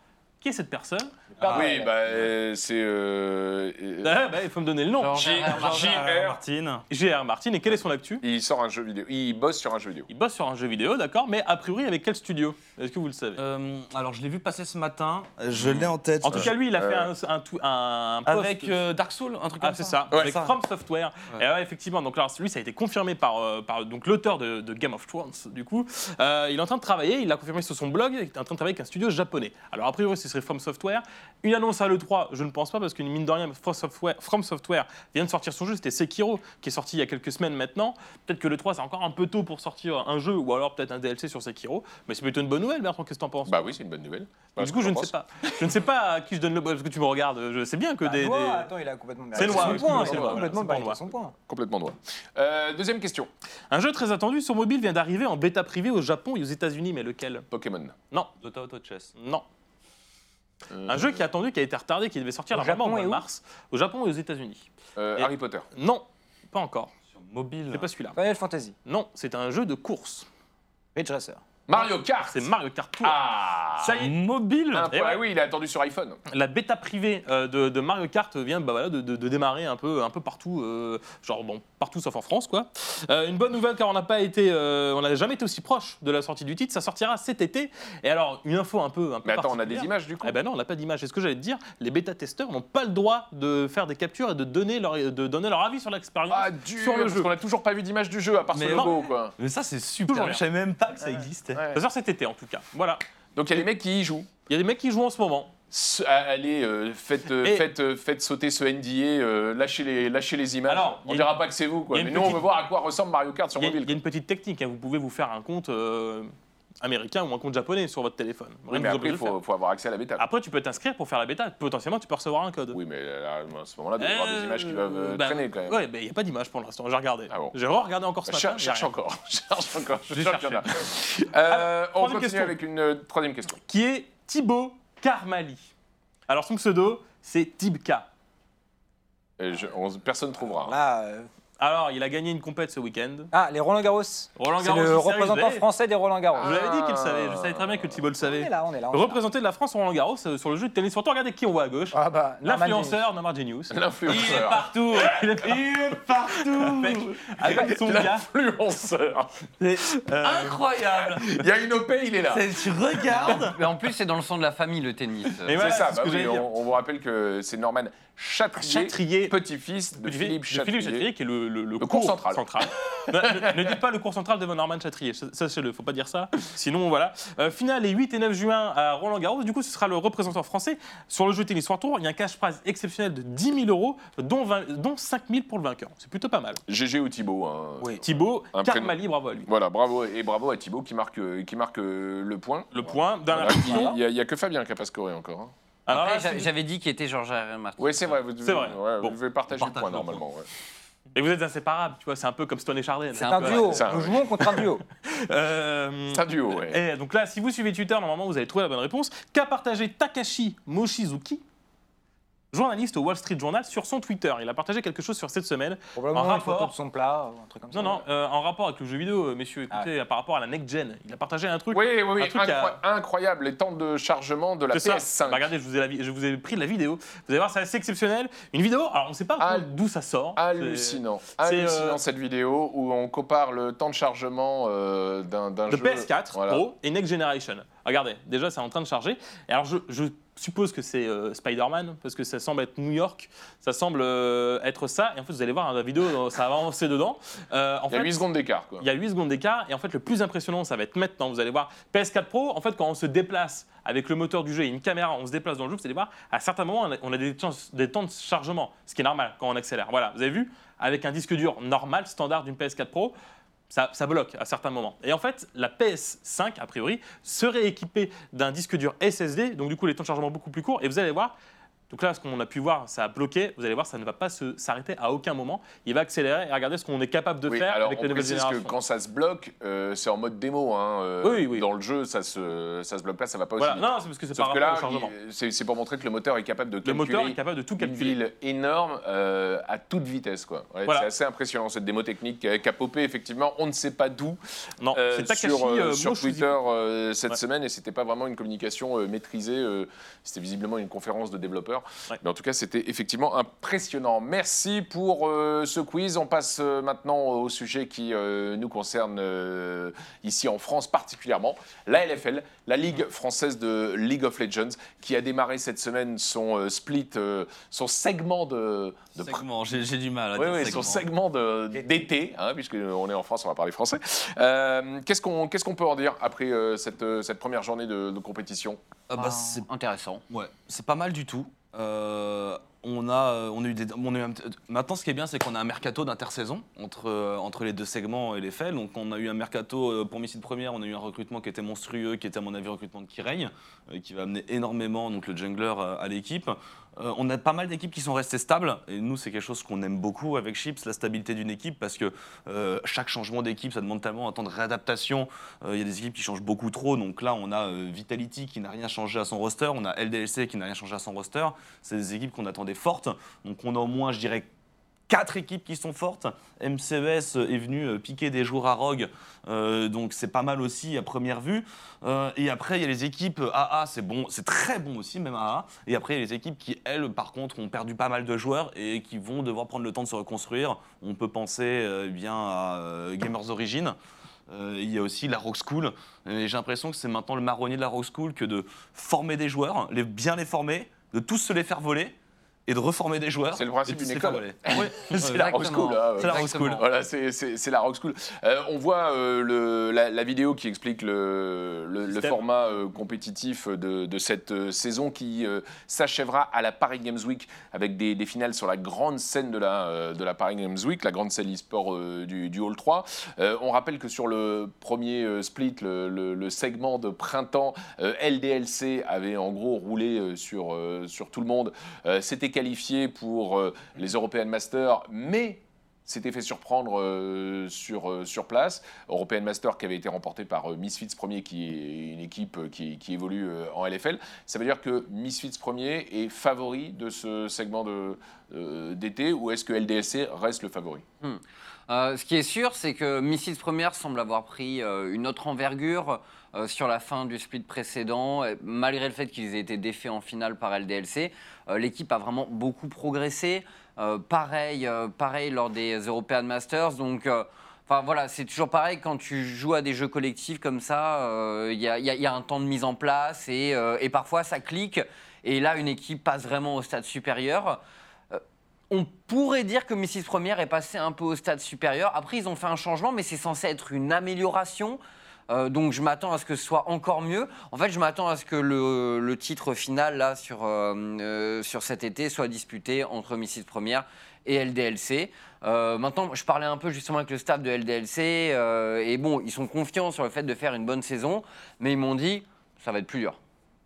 Qui est cette personne Ah, oui, ouais. bah, euh, c'est. euh, euh, Ah, bah, Il faut me donner le nom. Genre, J- Gérard J- Martin. R. Martine. GR Martin. Et quel est son actu? Il sort un jeu vidéo. Il bosse sur un jeu vidéo. Il bosse sur un jeu vidéo, d'accord, mais a priori avec quel studio? Est-ce que vous le savez? Euh, alors, je l'ai vu passer ce matin. Je l'ai en tête. En tout cas, lui, il a Euh, fait un, un, tout- un post. Avec euh, Dark Souls, un truc Ah, comme c'est ça. ça, Ouais. avec Ça. From Software. Ouais. Et ouais, effectivement, donc là, lui, ça a été confirmé par, euh, par donc l'auteur de, de Game of Thrones, du coup. Euh, il est en train de travailler, il l'a confirmé sur son blog, il est en train de travailler avec un studio japonais. Alors, a priori, ce serait From Software. Une annonce à l'E3, je ne pense pas, parce qu'une mine de rien, From Software, From Software vient de sortir son jeu, c'était Sekiro, qui est sorti il y a quelques semaines maintenant. Peut-être que l'E3, c'est encore un peu tôt pour sortir un jeu, ou alors peut-être un DLC sur Sekiro. Mais c'est plutôt une bonne nouvelle, Bertrand, qu'est-ce que t'en penses? Bah oui, c'est une bonne nouvelle. Voilà Du coup, je ne sais pas. Je ne sais pas à qui je donne le. Parce que tu me regardes. Je sais bien que Bah, des. Noah, des- Attends, il a complètement C'est point. c'est complètement son point. Complètement droit. Euh, deuxième question. Un jeu très attendu sur mobile vient d'arriver en bêta privée au Japon et aux États-Unis, mais lequel? Pokémon. Non, Dota Auto Chess. non. Euh, Un jeu qui est attendu, qui a été retardé, qui devait sortir Au normalement au Japon mois de mars, au Japon et aux États-Unis. euh, Et- Harry Potter. Non, pas encore. Sur mobile. C'est pas celui-là. Final Fantasy. Non, c'est un jeu de course. Ridge Racer. Mario Kart. C'est Mario Kart Tour. Ah Ça y est, Mobile Un Et point. ouais. Ah oui, il est attendu sur iPhone. la bêta privée euh, de, de Mario Kart vient bah, voilà, de, de- de démarrer un peu, un peu partout, euh, genre bon, partout sauf en France quoi. Euh, une bonne nouvelle car on n'a pas été, euh, on n'a jamais été aussi proche de la sortie du titre. Ça sortira cet été. Et alors une info un peu, un peu Mais attends, on a des images du coup Eh ben non, on n'a pas d'image. C'est ce que j'allais te dire. Les bêta-testeurs n'ont pas le droit de faire des captures et de donner leur, de donner leur avis sur l'expérience. Ah, sur le parce jeu. qu'on a toujours pas vu d'image du jeu à part Mais ce non. logo quoi. Mais ça, c'est super. Je savais même pas que ça existait. Ça sort cet été en tout cas. Voilà. Donc il y a des mecs qui y jouent. Il y a des mecs qui jouent en ce moment. S- ah, Allez, euh, faites, euh, Et- faites, euh, faites sauter ce NDA, euh, lâchez, les, lâchez les images. Alors, on a dira pas que c'est vous, quoi. il y a Mais une nous, on petite- veut voir à quoi ressemble Mario Kart sur Il y, a, mobile. il y a une petite technique. hein. Vous pouvez vous faire un compte euh, américain ou un compte japonais sur votre téléphone. Oui, mais après, il faut, faut avoir accès à la bêta. Après, tu peux t'inscrire pour faire la bêta. Potentiellement, tu peux recevoir un code. Oui, mais là, à ce moment-là, il doit y avoir des images qui doivent euh, bah, traîner quand même. Ouais, mais il n'y a pas d'image pour l'instant. J'ai regardé. Ah bon. J'ai regardé encore ce Bah, matin. cherche encore. cherche encore. Je y en. Euh, on troisième continue question. avec une euh, troisième question. Qui est Thibaut Karmali? Alors, son pseudo, c'est Tibka. Et je- on- personne ne trouvera. Là, euh, Alors, il a gagné une compète ce week-end. Ah, les Roland Garros. Roland C'est Garros, le représentant français des Roland Garros. Je l'avais dit qu'il le savait. Je savais très bien que Thibaut le On savait. est là, on est là. on est là. Représenté de la France Roland Garros euh, sur le jeu de tennis. Surtout, regardez qui on voit à gauche. Ah bah, Norman L'influenceur Namar Genius. Il est L'influenceur. partout. Il est partout. Avec, son gars. L'influenceur. C'est, euh, Incroyable Il y a une OP, il est là. C'est- Tu regardes Mais en plus, c'est dans le sang de la famille le tennis. Et voilà, c'est ça, bah on, on vous rappelle que c'est Norman Chatrier, Chatrier. petit-fils de Philippe de Chatrier. Chatrier, qui est le, le, Le cours central. ne, ne- ne dites pas le cours central devant Norman Chatrier, ça- sachez-le, faut pas dire ça. Sinon, voilà. Euh, finale les 8 et 9 juin à Roland Garros. Du coup, ce sera le représentant français. Sur le jeu tennis War Tour, il y a un cash prize exceptionnel de 10 000 euros, dont, 20 dont 5 000 pour le vainqueur. C'est plutôt pas mal. GG ou Thibaut. hein. Thibaut, Un Karmali, bravo à lui. Voilà, bravo et bravo à Thibaut qui marque, euh, qui marque euh, le point. Le point. Voilà. Il n'y a, que Fabien qui n'a pas scoré encore. hein. Alors là, c'est- J'avais dit qu'il était Georges R. Martin. Oui, c'est vrai. Vous devez, C'est vrai. ouais, Bon. vous devez partager le partage point le normalement. ouais. Et vous êtes inséparables, tu vois, c'est un peu comme Stone et Chardin. C'est un duo. c'est un- Nous jouons contre un duo. Euh, C'est un duo, ouais. Et donc là, si vous suivez Twitter, normalement, vous allez trouver la bonne réponse. Qu'a partagé Takashi Mochizuki, journaliste au Wall Street Journal, sur son Twitter Il a partagé quelque chose sur cette semaine. Probablement En une photo rapport- de son plat, ou un truc comme ça. Non, non, euh, en rapport avec le jeu vidéo, euh, messieurs, écoutez, par rapport à la next gen. Il a partagé un truc. Oui, oui, oui, un truc à- incroyable, les temps de chargement de la C'est ça. PS5. Bah, regardez, je vous, ai la vi- je vous ai pris la vidéo. Vous allez voir, c'est assez exceptionnel. Une vidéo, alors on ne sait pas Al- d'où ça sort. Hallucinant, c'est, hallucinant euh, cette vidéo où on compare le temps de chargement euh, d'un d'un de jeu. PS4 Voilà. Pro et Next Generation. Regardez, déjà c'est en train de charger. Et alors je, je suppose que c'est euh, Spider-Man parce que ça semble être New York, ça semble euh, être ça. Et en fait vous allez voir hein, la vidéo, euh, ça va avancer dedans. Euh, en Il y a fait, 8 secondes d'écart. quoi. Il y a 8 secondes d'écart et en fait le plus impressionnant ça va être maintenant, vous allez voir PS4 Pro, en fait quand on se déplace avec le moteur du jeu et une caméra, on se déplace dans le jeu, vous allez voir, à certains moments on a, des temps de chargement, ce qui est normal quand on accélère. Voilà, vous avez vu, avec un disque dur normal, standard d'une PS4 Pro, ça, ça bloque à certains moments. Et en fait, la PS5, a priori, serait équipée d'un disque dur SSD, donc du coup les temps de chargement beaucoup plus courts, et vous allez voir, donc là, ce qu'on a pu voir, ça a bloqué. Vous allez voir, ça ne va pas s'arrêter à aucun moment. Il va accélérer et regardez ce qu'on est capable de Oui, faire alors avec on les nouvelles générations. que quand ça se bloque, euh, c'est en mode démo. hein, euh, Oui, oui. Dans le jeu, ça se, ça se bloque pas, ça va pas Voilà. aussi Non, vite. non, c'est parce que c'est par là, c'est pour montrer que le moteur est capable de Le calculer moteur est capable de tout une calculer. ville énorme euh, à toute vitesse. quoi. Ouais, Voilà. C'est assez impressionnant cette démo technique qui a popé effectivement. On ne sait pas d'où Non, c'est Takashi sur, sur. Twitter cette Ouais. semaine et c'était pas vraiment une communication maîtrisée. c'était visiblement une conférence de développeurs. Ouais. Mais en tout cas, c'était effectivement impressionnant. Merci pour euh, ce quiz. On passe euh, maintenant au sujet qui euh, nous concerne ici en France particulièrement, la LFL, la Ligue française de League of Legends, qui a démarré cette semaine son split, son segment de, Segment, j'ai j'ai du mal à oui, dire oui, segment. son segment d'été, hein, puisqu'on est en France, on va parler français. Qu'est-ce qu'on peut en dire après cette, cette première journée de, de compétition? Ah bah, Ah, c'est intéressant. Ouais, c'est pas mal du tout. Euh, on, a, euh, on a eu des. on a eu un petit- maintenant, ce qui est bien, c'est qu'on a un mercato d'intersaison entre, euh, entre les deux segments et les faits. Donc, on a eu un mercato pour Missile Première, on a eu un recrutement qui était monstrueux, qui était, à mon avis, recrutement de Kirein, euh, qui va amener énormément donc, le jungler à l'équipe. Euh, on a pas mal d'équipes qui sont restées stables, et nous, c'est quelque chose qu'on aime beaucoup avec Chips, la stabilité d'une équipe, parce que euh, chaque changement d'équipe, ça demande tellement un temps de réadaptation. Euh, Il y a des équipes qui changent beaucoup trop, donc là, on a Vitality qui n'a rien changé à son roster, on a LDLC qui n'a rien changé à son roster. C'est des équipes qu'on attendait fortes, donc on a au moins, je dirais, quatre équipes qui sont fortes. MCES est venu euh, piquer des jours à Rogue, euh, donc c'est pas mal aussi à première vue. Euh, et après, il y a les équipes AA, c'est bon, c'est très bon aussi, même AA. Et après, il y a les équipes qui, elles, par contre, ont perdu pas mal de joueurs et qui vont devoir prendre le temps de se reconstruire. On peut penser bien à Gamers Origin. Il y a aussi la Rock School. J'ai l'impression que c'est maintenant le marronnier de la Rock School que de former des joueurs, les, bien les former, de tous se les faire voler et de reformer des joueurs. C'est le principe d'une école. C'est la rock school. hein, C'est la rock school. Voilà, c'est- la rock school. Euh, on voit euh, le- la, la vidéo qui explique le, le- le Système. format euh, compétitif de, de cette euh, saison qui euh, s'achèvera à la Paris Games Week avec des, des finales sur la grande scène de la, euh, de la Paris Games Week, la grande scène e-sport euh, du, du Hall 3. Euh, on rappelle que sur le premier euh, split, le, le- le segment de printemps, euh, LDLC avait en gros roulé euh, sur, euh, sur tout le monde, euh, s'était qualifié pour euh, les European Masters, mais s'était fait surprendre euh, sur, euh, sur place. European Master qui avait été remporté par euh, Misfits Premier, qui est une équipe qui, qui évolue en LFL. Ça veut dire que Misfits Premier est favori de ce segment d'été, ou est-ce que LDLC reste le favori? Euh, ce qui est sûr, c'est que Missiles Première semble avoir pris une autre envergure euh, sur la fin du split précédent. Et malgré le fait qu'ils aient été défaits en finale par LDLC, euh, l'équipe a vraiment beaucoup progressé. Euh, pareil, euh, pareil lors des European Masters. Donc, euh, Enfin voilà, c'est toujours pareil quand tu joues à des jeux collectifs comme ça, euh, il y, a, un temps de mise en place et, euh, parfois ça clique et là une équipe passe vraiment au stade supérieur. Euh, on pourrait dire que Mrs Première est passé un peu au stade supérieur. Après ils ont fait un changement mais c'est censé être une amélioration. Euh, donc je m'attends à ce que ce soit encore mieux. En fait, je m'attends à ce que le, titre final là sur, euh, euh, sur cet été soit disputé entre Mrs Première et LDLC. Maintenant, je parlais un peu justement avec le staff de LDLC et bon, ils sont confiants sur le fait de faire une bonne saison, mais ils m'ont dit ça va être plus dur.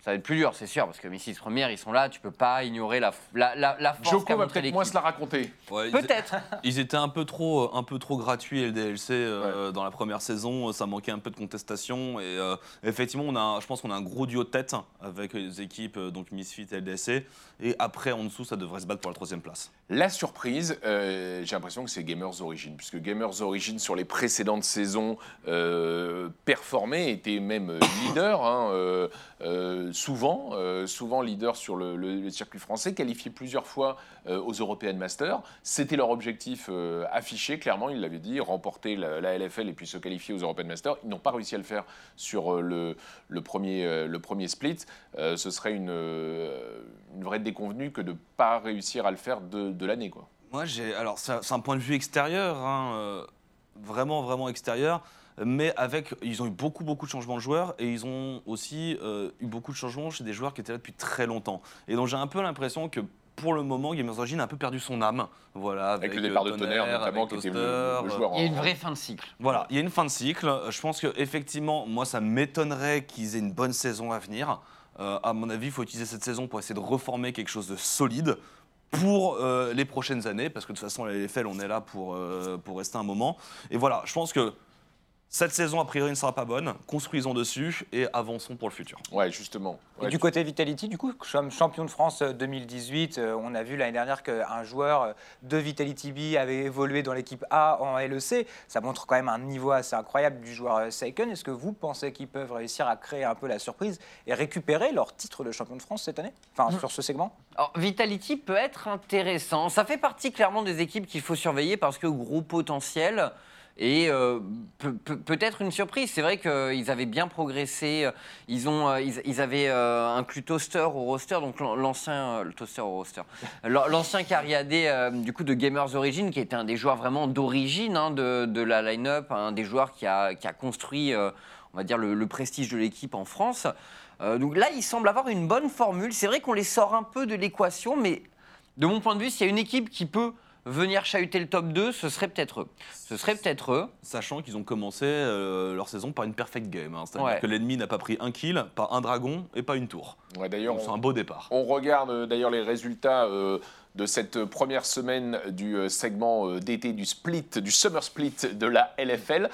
Ça va être plus dur, c'est sûr, parce que Messi première, ils sont là, tu peux pas ignorer la, la, la, la force Joko va peut-être moins se la raconter. Ouais, Peut-être. Ils étaient un peu trop, un peu trop gratuits le DLC euh, dans la première saison. Ça manquait un peu de contestation et euh, effectivement, on a, je pense qu'on a un gros duo de tête avec les équipes euh, donc Misfit et LDSC. Et après, en dessous, ça devrait se battre pour la troisième place. La surprise, euh, j'ai l'impression que c'est Gamers Origin, puisque Gamers Origin sur les précédentes saisons euh, performait, était même leader, hein, euh, souvent, euh, souvent leader sur le, circuit français, qualifié plusieurs fois euh, aux European Masters. C'était leur objectif affiché, clairement, ils l'avaient dit, remporter la, LFL et puis se qualifier aux European Masters. Ils n'ont pas réussi à le faire sur le, premier, split. Ce serait une, vraie déconvenue que de ne pas réussir à le faire de, l'année. Moi, j'ai. Alors, c'est un point de vue extérieur, hein, vraiment, vraiment extérieur. Mais avec, ils ont eu beaucoup, beaucoup de changements de joueurs et ils ont aussi euh, eu beaucoup de changements chez des joueurs qui étaient là depuis très longtemps. Et donc, j'ai un peu l'impression que pour le moment, Gamers Origin a un peu perdu son âme. Voilà, Avec, le euh, départ de Tonnerre, notamment, avec qui était le, Toaster, le euh, joueur Il y a une vraie fin de cycle. Voilà, il y a une fin de cycle. Je pense que effectivement, moi, ça m'étonnerait qu'ils aient une bonne saison à venir. Euh, à mon avis, il faut utiliser cette saison pour essayer de reformer quelque chose de solide pour euh, les prochaines années, parce que de toute façon, la LFL, on est là pour, euh, pour rester un moment. Et voilà, je pense que cette saison, a priori, ne sera pas bonne. Construisons dessus et avançons pour le futur. Ouais, justement. Et du côté Vitality, du coup, comme champion de France euh, 2018, euh, on a vu l'année dernière qu'un joueur euh, de Vitality B avait évolué dans l'équipe A en LEC. Ça montre quand même un niveau assez incroyable du joueur euh, Seiken. Est-ce que vous pensez qu'ils peuvent réussir à créer un peu la surprise et récupérer leur titre de champion de France cette année? Enfin, sur ce segment? Alors, Vitality peut être intéressant. Ça fait partie clairement des équipes qu'il faut surveiller parce que gros potentiel. Et euh, peut- peut- peut-être une surprise. C'est vrai qu'ils avaient bien progressé. Ils, ont, euh, ils, avaient euh, inclus Toaster au roster, donc l'an- l'ancien euh, Toaster au roster, L'an- l'ancien Cariadé euh, du coup de Gamers Origin, qui était un des joueurs vraiment d'origine hein, de, la line-up, un des joueurs qui a, construit, euh, on va dire, le, le prestige de l'équipe en France. Euh, donc là, il semble avoir une bonne formule. C'est vrai qu'on les sort un peu de l'équation, mais de mon point de vue, s'il y a une équipe qui peut venir chahuter le top 2, ce serait peut-être eux. Ce serait peut-être eux. Sachant qu'ils ont commencé euh, leur saison par une perfect game. hein. C'est-à-dire Ouais. que l'ennemi n'a pas pris un kill, pas un dragon et pas une tour. Ouais, D'ailleurs, Donc, c'est on- un beau départ. On regarde euh, d'ailleurs les résultats euh, de cette première semaine du segment d'été du split, du summer split de la LFL.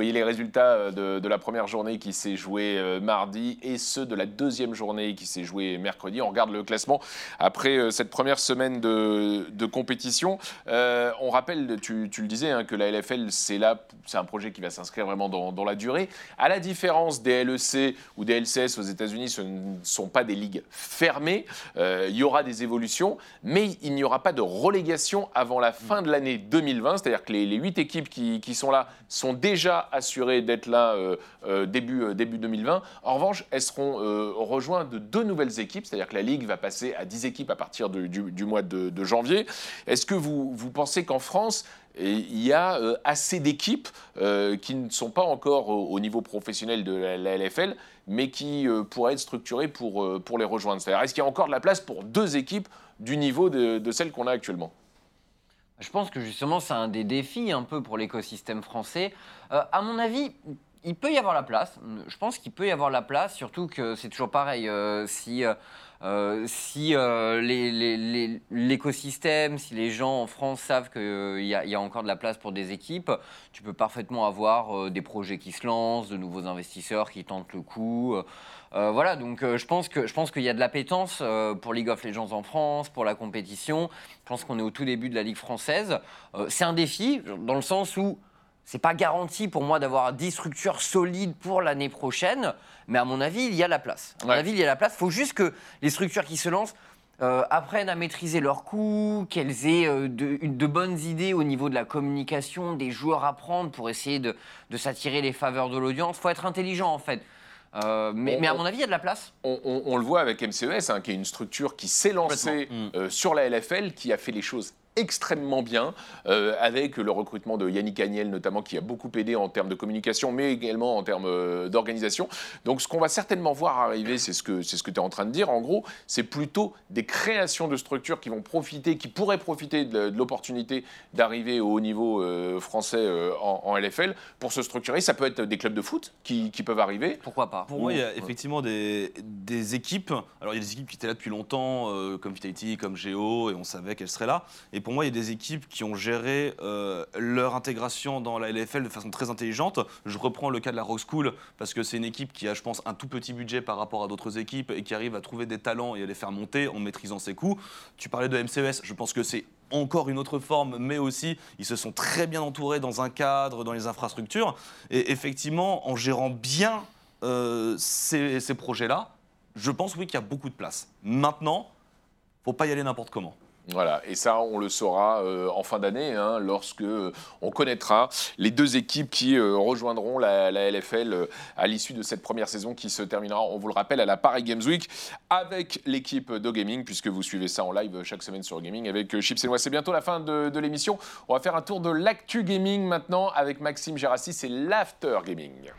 Voyez les résultats euh, de, la première journée qui s'est jouée euh, mardi et ceux de la deuxième journée qui s'est jouée mercredi. On regarde le classement après euh, cette première semaine de, compétition. On rappelle, tu, le disais, hein, que la LFL, c'est là, c'est un projet qui va s'inscrire vraiment dans, la durée. À la différence des LEC ou des LCS aux États-Unis, ce ne sont pas des ligues fermées. Il y aura des évolutions, mais il n'y aura pas de relégation avant la fin de l'année 2020. C'est-à-dire que les, 8 équipes qui, qui sont là sont déjà assurées d'être là euh, euh, début, euh, début 2020. En revanche, elles seront rejointes de deux nouvelles équipes. C'est-à-dire que la ligue va passer à 10 équipes à partir du, mois de, janvier. Est-ce que vous, vous pensez qu'en France, et il y a assez d'équipes qui ne sont pas encore au, au niveau professionnel de la, LFL, mais qui pourraient être structurées pour, pour les rejoindre? C'est-à-dire, est-ce qu'il y a encore de la place pour deux équipes du niveau de, de celles qu'on a actuellement? Je pense que justement, c'est un des défis un peu pour l'écosystème français. Euh, à mon avis, il peut y avoir la place. Je pense qu'il peut y avoir la place, surtout que c'est toujours pareil. euh, si euh, euh, si l'écosystème, si les gens en France savent qu'il y, a- encore de la place pour des équipes, tu peux parfaitement avoir des projets qui se lancent, de nouveaux investisseurs qui tentent le coup. Euh, voilà, donc euh, je pense que je pense qu'il y a de l'appétence euh, pour League of Legends en France, pour la compétition. Je pense qu'on est au tout début de la Ligue française. Euh, c'est un défi dans le sens où c'est pas garanti pour moi d'avoir 10 structures solides pour l'année prochaine, mais à mon avis, il y a la place. À mon Ouais. avis, il y a la place. Il faut juste que les structures qui se lancent euh, apprennent à maîtriser leurs coûts, qu'elles aient euh, de, une- de bonnes idées au niveau de la communication, des joueurs à prendre pour essayer de, de s'attirer les faveurs de l'audience. Il faut être intelligent en fait. Euh, mais, On- mais à on- mon avis, il y a de la place. on, on- on le voit avec MCES, hein, qui est une structure qui s'est lancée euh, sur la LFL, qui a fait les choses extrêmement bien, euh, avec le recrutement de Yannick Agnel notamment, qui a beaucoup aidé en termes de communication, mais également en termes euh, d'organisation. Donc ce qu'on va certainement voir arriver, c'est ce que, c'est ce que tu es en train de dire, en gros, c'est plutôt des créations de structures qui vont profiter, qui pourraient profiter de, de l'opportunité d'arriver au haut niveau euh, français euh, en, en LFL pour se structurer. Ça peut être des clubs de foot qui, qui peuvent arriver. Pourquoi pas Pour moi, il y a effectivement des, des équipes. Alors, il y a des équipes qui étaient là depuis longtemps, euh, comme Vitality, comme Geo, et on savait qu'elles seraient là. Et pour moi, il y a des équipes qui ont géré euh, leur intégration dans la LFL de façon très intelligente. Je reprends le cas de la Rock School, parce que c'est une équipe qui a, je pense, un tout petit budget par rapport à d'autres équipes et qui arrive à trouver des talents et à les faire monter en maîtrisant ses coûts. Tu parlais de MCES, je pense que c'est encore une autre forme, mais aussi ils se sont très bien entourés dans un cadre, dans les infrastructures. Et effectivement, en gérant bien euh, ces, ces projets-là, je pense oui qu'il y a beaucoup de place. Maintenant, faut pas y aller n'importe comment. Voilà, et ça, on le saura euh, en fin d'année, hein, lorsque euh, on connaîtra les deux équipes qui euh, rejoindront la, LFL à l'issue de cette première saison qui se terminera, on vous le rappelle, à la Paris Games Week avec l'équipe de Gaming, puisque vous suivez ça en live chaque semaine sur Gaming avec Chips et Moi. C'est bientôt la fin de, de l'émission. On va faire un tour de l'actu gaming maintenant avec Maxime Gérassi, c'est l'After Gaming.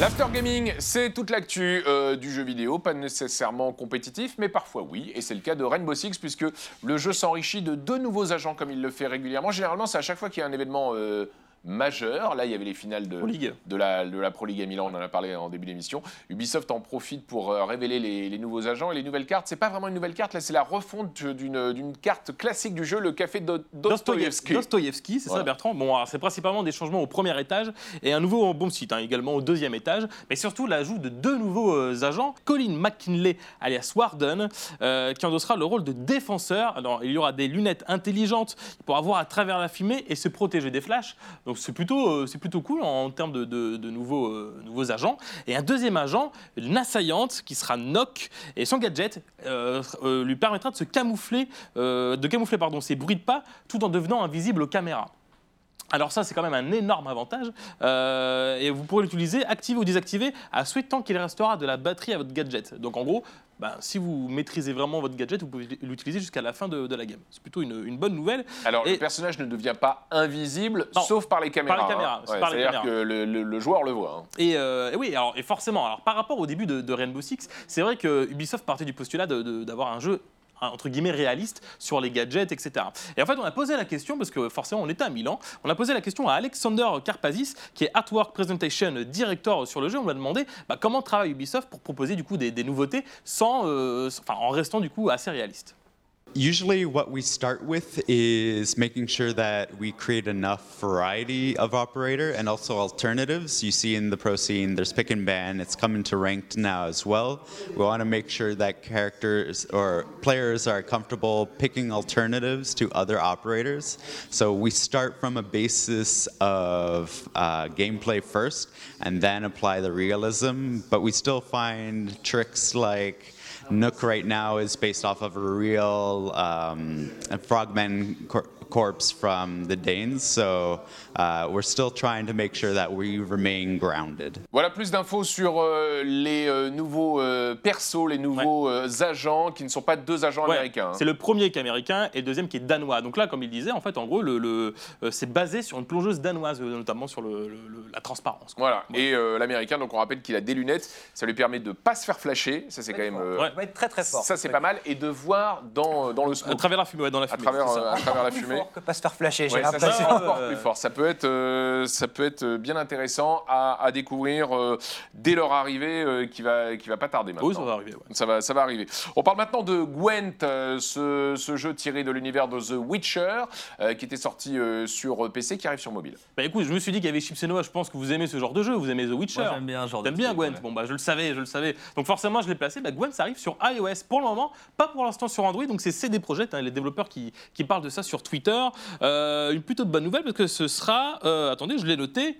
L'after gaming, c'est toute l'actu euh, du jeu vidéo, pas nécessairement compétitif, mais parfois oui, et c'est le cas de Rainbow Six puisque le jeu s'enrichit de deux nouveaux agents comme il le fait régulièrement. Généralement, c'est à chaque fois qu'il y a un événement euh, majeur. Là, il y avait les finales de, la, de la Pro League à Milan, on en a parlé en début d'émission. Ubisoft en profite pour euh, révéler les, les nouveaux agents et les nouvelles cartes. C'est pas vraiment une nouvelle carte, là, c'est la refonte d'une carte classique du jeu, le café Do- Dostoïevski. Dostoïevski, c'est Voilà. ça Bertrand. Bon, alors, c'est principalement des changements au premier étage et un nouveau bon site, hein, également au deuxième étage, mais surtout l'ajout de deux nouveaux euh, agents, Colin McKinley alias Warden, euh, qui endossera le rôle de défenseur. Alors, il y aura des lunettes intelligentes pour avoir à travers la fumée et se protéger des flashs. Donc c'est plutôt, euh, c'est plutôt cool en, termes de, euh, nouveaux agents. Et un deuxième agent, une assaillante, qui sera Nock, et son gadget euh, lui permettra de se camoufler, de camoufler pardon, ses bruits de pas, tout en devenant invisible aux caméras. Alors ça, c'est quand même un énorme avantage. Euh, et vous pourrez l'utiliser, activer ou désactiver, à souhait tant qu'il restera de la batterie à votre gadget. Donc en gros, ben, si vous maîtrisez vraiment votre gadget, vous pouvez l'utiliser jusqu'à la fin de, de la game. C'est plutôt une, une bonne nouvelle. Alors, Et- le personnage ne devient pas invisible, Non, sauf par les caméras. par les caméras, hein. Ouais, les C'est-à-dire caméras. que le, le- le joueur le voit. hein. Et, euh, et oui, alors, et forcément, alors, par rapport au début de, de Rainbow Six, c'est vrai que Ubisoft partait du postulat d'avoir un jeu entre guillemets réaliste sur les gadgets, etc. Et en fait, on a posé la question, parce que forcément, on était à Milan, on a posé la question à Alexander Karpazis, qui est Artwork Presentation Director sur le jeu. On lui a demandé bah, comment travaille Ubisoft pour proposer du coup des, nouveautés euh, en restant du coup assez réaliste. Usually, what we start with is making sure that we create enough variety of operator and also alternatives. You see in the pro scene, there's pick and ban. It's coming to ranked now as well. We want to make sure that characters or players are comfortable picking alternatives to other operators. So we start from a basis of uh, gameplay first and then apply the realism. But we still find tricks like Nook right now is based off of a real um, a frogman corpse from the Danes, so uh, we're still trying to make sure that we remain grounded. Voilà plus d'infos sur euh, les euh, nouveaux euh, persos, les nouveaux euh, agents qui ne sont pas deux agents Ouais, américains. hein. C'est le premier qui est américain et le deuxième qui est danois. Donc là, comme il disait, en fait, en gros, le, le- euh, c'est basé sur une plongeuse danoise, notamment sur le- le- le- la transparence. quoi. Voilà. Et euh, l'américain, donc on rappelle qu'il a des lunettes, ça lui permet de pas se faire flasher. Ça c'est quand même. euh, Ouais. Ça va être très très fort. Ça c'est pas mal et de voir dans, dans le À smoke. travers la fumée, ouais, dans la À fumée. travers, euh, à travers la fumée. Fort que pas se faire flasher, j'ai Ouais, ça, l'impression. c'est encore plus ouais. fort. Ça peut être, euh, ça peut être bien intéressant à, à découvrir euh, dès leur arrivée, euh, qui va, qui va pas tarder maintenant. Oui, ça va arriver. ouais. Ça va, ça va arriver. On parle maintenant de Gwent, euh, ce, ce jeu tiré de l'univers de The Witcher, euh, qui était sorti euh, sur PC, qui arrive sur mobile. Bah écoute, je me suis dit qu'il y avait Chips et Noah, je pense que vous aimez ce genre de jeu, vous aimez The Witcher. Moi, j'aime bien ce genre de T'aimes bien Gwent ouais. Bon bah je le savais, je le savais. Donc forcément je l'ai placé. Bah, Gwent ça arrive sur iOS pour le moment, pas pour l'instant sur Android. Donc c'est CD Projekt, hein, les développeurs qui, qui parlent de ça sur Twitter. Euh, une plutôt bonne nouvelle parce que ce sera, euh, attendez, je l'ai noté.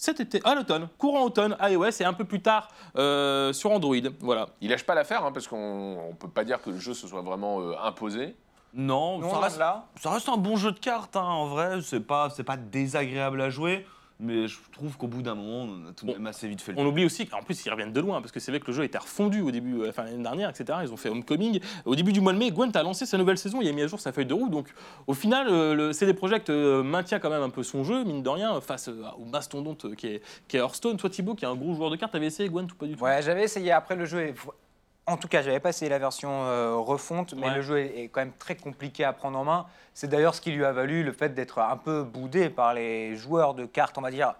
Cet été, à l'automne, courant automne, iOS et un peu plus tard euh, sur Android. Voilà. Il lâche pas l'affaire, hein, parce qu'on ne peut pas dire que le jeu se soit vraiment euh, imposé. Non, ça reste, là. ça reste un bon jeu de cartes, hein, en vrai. C'est pas, c'est pas désagréable à jouer. Mais je trouve qu'au bout d'un moment, on a tout de même assez vite fait le On oublie aussi qu'en plus ils reviennent de loin parce que c'est vrai que le jeu était refondu au début, euh, enfin l'année dernière, etc. Ils ont fait Homecoming. Au début du mois de mai, Gwent a lancé sa nouvelle saison, il a mis à jour sa feuille de route. Donc au final, euh, le CD Projekt euh, maintient quand même un peu son jeu, mine de rien, face euh, au mastodonte euh, qui est, qui est Hearthstone. Toi Thibaut, qui est un gros joueur de cartes, t'avais essayé Gwent ou pas du tout? Ouais, j'avais essayé après le jeu. est- En tout cas, j'avais pas essayé la version euh, refonte, mais Ouais. le jeu est, est quand même très compliqué à prendre en main. C'est d'ailleurs ce qui lui a valu le fait d'être un peu boudé par les joueurs de cartes, on va dire,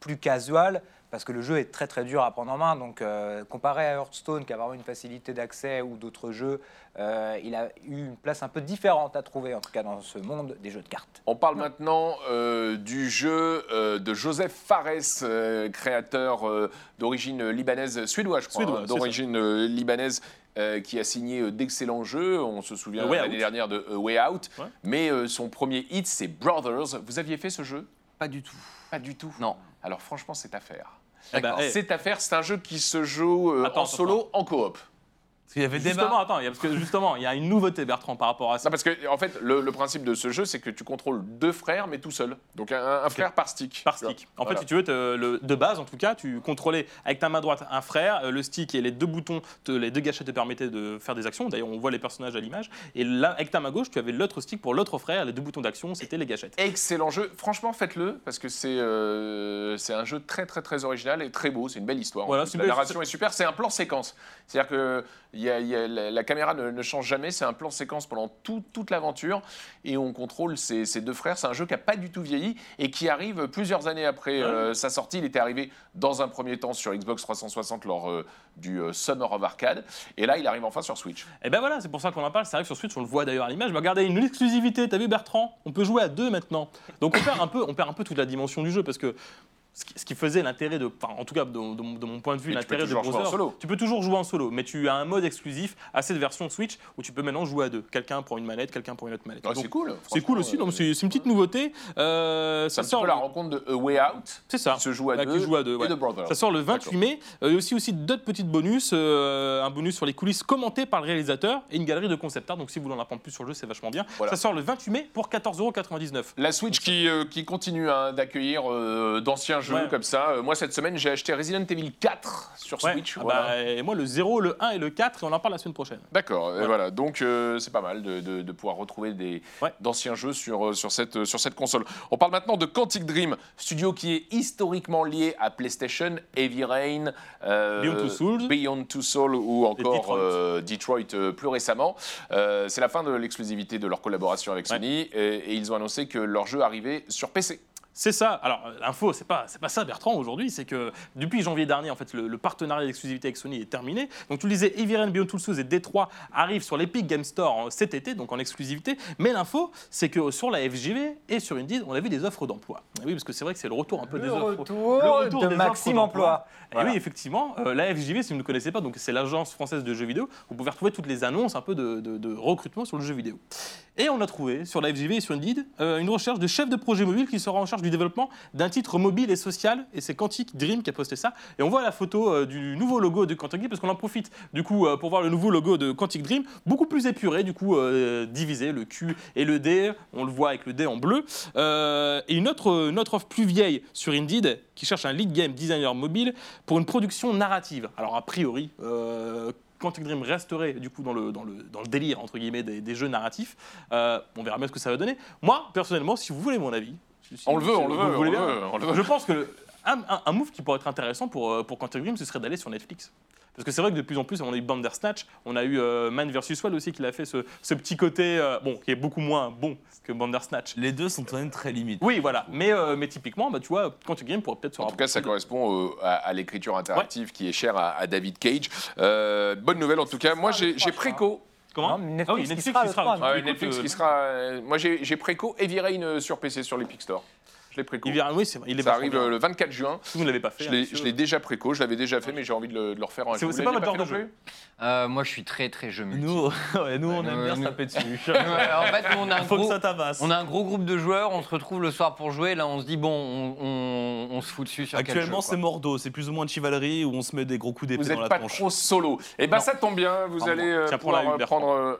plus casual, parce que le jeu est très très dur à prendre en main. Donc, euh, comparé à Hearthstone, qui a vraiment une facilité d'accès ou d'autres jeux, euh, il a eu une place un peu différente à trouver, en tout cas dans ce monde des jeux de cartes. On parle maintenant euh, du jeu euh, de Joseph Fares, euh, créateur euh, d'origine libanaise, suédois je crois, hein, d'origine euh, libanaise. euh, qui a signé euh, d'excellents jeux, on se souvient l'année dernière de A Way Out, Ouais. mais euh, son premier hit c'est Brothers. Vous aviez fait ce jeu? Pas du tout. Pas du tout. Non. Alors franchement c'est à faire. Eh ben, eh, C'est à faire, c'est un jeu qui se joue euh, Attends, en solo, en coop. Parce qu'il y avait Justement, débat. attends, il y a- parce que justement, il y a une nouveauté Bertrand par rapport à ça. Non, parce que en fait, le, le principe de ce jeu, c'est que tu contrôles deux frères, mais tout seul. Donc un, un frère par stick. Par vois. stick. En Voilà. fait, si tu veux, le- de base, en tout cas, tu contrôlais avec ta main droite un frère, euh, le stick et les deux boutons, te- les deux gâchettes te permettaient de faire des actions. D'ailleurs, on voit les personnages à l'image. Et là, avec ta main gauche, tu avais l'autre stick pour l'autre frère, les deux boutons d'action, c'était les gâchettes. Excellent jeu. Franchement, faites-le parce que c'est euh, c'est un jeu très très très original et très beau. C'est une belle histoire. Voilà, la narration est super. C'est un plan séquence. C'est-à-dire que y a- il y a- la, la caméra ne, ne change jamais. C'est un plan séquence pendant tout- toute l'aventure et on contrôle ces, ces deux frères. C'est un jeu qui a pas du tout vieilli et qui arrive plusieurs années après euh, sa sortie. Il était arrivé dans un premier temps sur Xbox 360 lors euh, du euh, Summer of Arcade et là il arrive enfin sur Switch. Et ben voilà, c'est pour ça qu'on en parle. Ça arrive sur Switch, on le voit d'ailleurs à l'image. Mais regardez, une exclusivité. T'as vu Bertrand? On peut jouer à deux maintenant. Donc on perd un peu, on perd un peu toute la dimension du jeu parce que. Ce qui, faisait l'intérêt de, enfin, en tout cas de, de mon- de mon point de vue, l'intérêt de toujours jouer en Browser, solo. tu peux toujours jouer en solo, mais tu as un mode exclusif à cette version Switch où tu peux maintenant jouer à deux. Quelqu'un prend une manette, quelqu'un prend une autre manette. Ouais, c'est cool. c'est cool aussi, mais c'est une petite nouveauté. Euh, ça un petit sort peu la rencontre de A Way Out. C'est ça. Qui se joue à deux. joue à deux, Et de. Ça sort le 28 D'accord. mai. Euh, Il y a aussi, aussi d'autres petites bonus. euh, un bonus sur les coulisses commenté par le réalisateur et une galerie de concept art. Donc si vous voulez en apprendre plus sur le jeu, c'est vachement bien. Voilà. Ça sort le 28 mai pour 14,99€. La Switch qui, euh, qui continue hein, d'accueillir euh, d'anciens Ouais. comme ça. Euh, moi, cette semaine, j'ai acheté Resident Evil 4 sur. Switch. Ah voilà. bah, et moi, le 0, le 1 et le 4, et on en parle la semaine prochaine. D'accord, Voilà. voilà. Donc, euh, c'est pas mal de, de- de pouvoir retrouver des, d'anciens jeux sur, euh, sur, cette, sur cette console. On parle maintenant de Quantic Dream, studio qui est historiquement lié à PlayStation, Heavy Rain, euh, Beyond Two Souls. Beyond Two Souls ou encore Detroit. euh, Detroit plus récemment. C'est la fin de l'exclusivité de leur collaboration avec. Sony et, et ils ont annoncé que leur jeu arrivait sur PC. C'est ça. Alors, euh, l'info, c'est pas, c'est pas ça, Bertrand, aujourd'hui. C'est que depuis janvier dernier, en fait, le, le partenariat d'exclusivité avec Sony est terminé. Donc, tu le disais, Rain, Beyond et Detroit arrivent sur l'Epic Game Store cet été, donc en exclusivité. Mais l'info, c'est que sur la FJV et sur Indeed, on a vu des offres d'emploi. Oui, parce que c'est vrai que c'est le retour un peu des Le offres. retour, le retour de des Maxime. Emploi. Et oui, effectivement, euh, la FJV, si vous ne connaissez pas, donc c'est l'agence française de jeux vidéo, vous pouvez retrouver toutes les annonces un peu de, de- de recrutement sur le jeu vidéo. Et on a trouvé sur la FJV et sur Indeed euh, une recherche de chef de projet mobile qui sera en charge du développement d'un titre mobile et social. Et c'est Quantic Dream qui a posté ça. Et on voit la photo euh, du nouveau logo de Quantic Dream parce qu'on en profite du coup euh, pour voir le nouveau logo de Quantic Dream, beaucoup plus épuré, du coup divisé, le Q et le D. On le voit avec le D en bleu. Et une autre, une autre offre plus vieille sur Indeed qui cherche un lead game designer mobile pour une production narrative. Alors a priori, Quantic Dream resterait du coup dans le, dans le, dans le délire entre guillemets des, des jeux narratifs. Euh, on verra bien ce que ça va donner. Moi, personnellement, si vous voulez mon avis, si- On le veut, si on le on veut, on le veut. je pense que un, un- un move qui pourrait être intéressant pour, euh, pour Quantic Dream, ce serait d'aller sur Netflix. Parce que c'est vrai que de plus en plus, on a eu Bandersnatch, on a eu euh, Man vs. Wild aussi qui a fait ce, ce petit côté, euh, bon, qui est beaucoup moins bon que Bandersnatch. Les deux sont quand même très limites. Oui, voilà. Mais, euh, mais typiquement, bah, tu vois, Quantic Dream pourrait peut-être se En tout cas, ça de- correspond euh, à, à l'écriture interactive qui est chère à, à David Cage. Euh, bonne nouvelle en tout cas. Moi, j'ai préco. Comment Non, Netflix Ah oui, qui sera qui tu Netflix qui sera. moi, j'ai préco Heavy Rain sur PC sur l'Epic Store. Je l'ai préco. Il vient, oui, c'est vrai, il est Ça arrive bien. euh, le 24 juin. Si vous ne l'avez pas fait, Je hein, l'ai je l'ai déjà préco, je l'avais déjà fait, mais j'ai envie de le, de le refaire. C'est- Vous c'est l'avez pas votre de non jeu. plus Euh, moi, je suis très très jeu multi. Nous, ouais, nous on aime bien se taper dessus. Ouais, en fait, nous, on a un Faut que gros, ça tabasse. on a un gros groupe de joueurs, on se retrouve le soir pour jouer. Là, on se dit bon, on, on- on se fout dessus sur quel Actuellement, jeu, c'est. Mordo, c'est plus ou moins de chivalerie où on se met des gros coups d'épée Vous dans n'êtes la pas tronche. trop solo. Eh ben, ça tombe bien. Vous allez euh, pouvoir euh, prendre.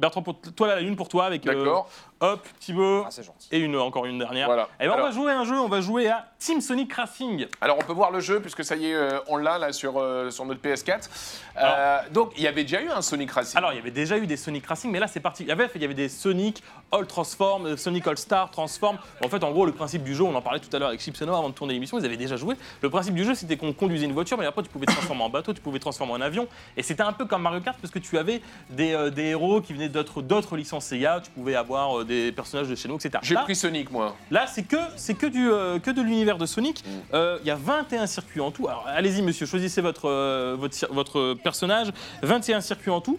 Euh, Bertrand, pour toi, la lune pour toi avec euh, D'accord. Hop, Thibaut Ah, et une, encore une dernière. Voilà. Et ben, on va jouer à un jeu, on va jouer à Team Sonic Racing. Alors on peut voir le jeu puisque ça y est, euh, on l'a là sur, euh, sur notre PS4. Euh, donc il y avait déjà eu un Sonic Racing. Alors, il y avait déjà eu des Sonic Racing, mais là, c'est parti. Il y avait, il y avait des Sonic All Transform, euh, Sonic All Star, Transform. En fait, en gros, le principe du jeu, on en parlait tout à l'heure avec Chips et Noah avant de tourner l'émission, ils avaient déjà joué. Le principe du jeu, c'était qu'on conduisait une voiture, mais après, tu pouvais te transformer en bateau, tu pouvais te transformer en avion. Et c'était un peu comme Mario Kart parce que tu avais des, euh, des héros qui venaient d'autres d'autres licences Sega, tu pouvais avoir euh, des personnages de chez nous, etc. J'ai Là, pris Sonic moi. Là, c'est que, c'est que, du, euh, que de l'univers de Sonic. Mm. Euh, Il y a 21 circuits en tout. Alors, allez-y, monsieur, choisissez votre, euh, votre, votre personnage. 21 circuits en tout.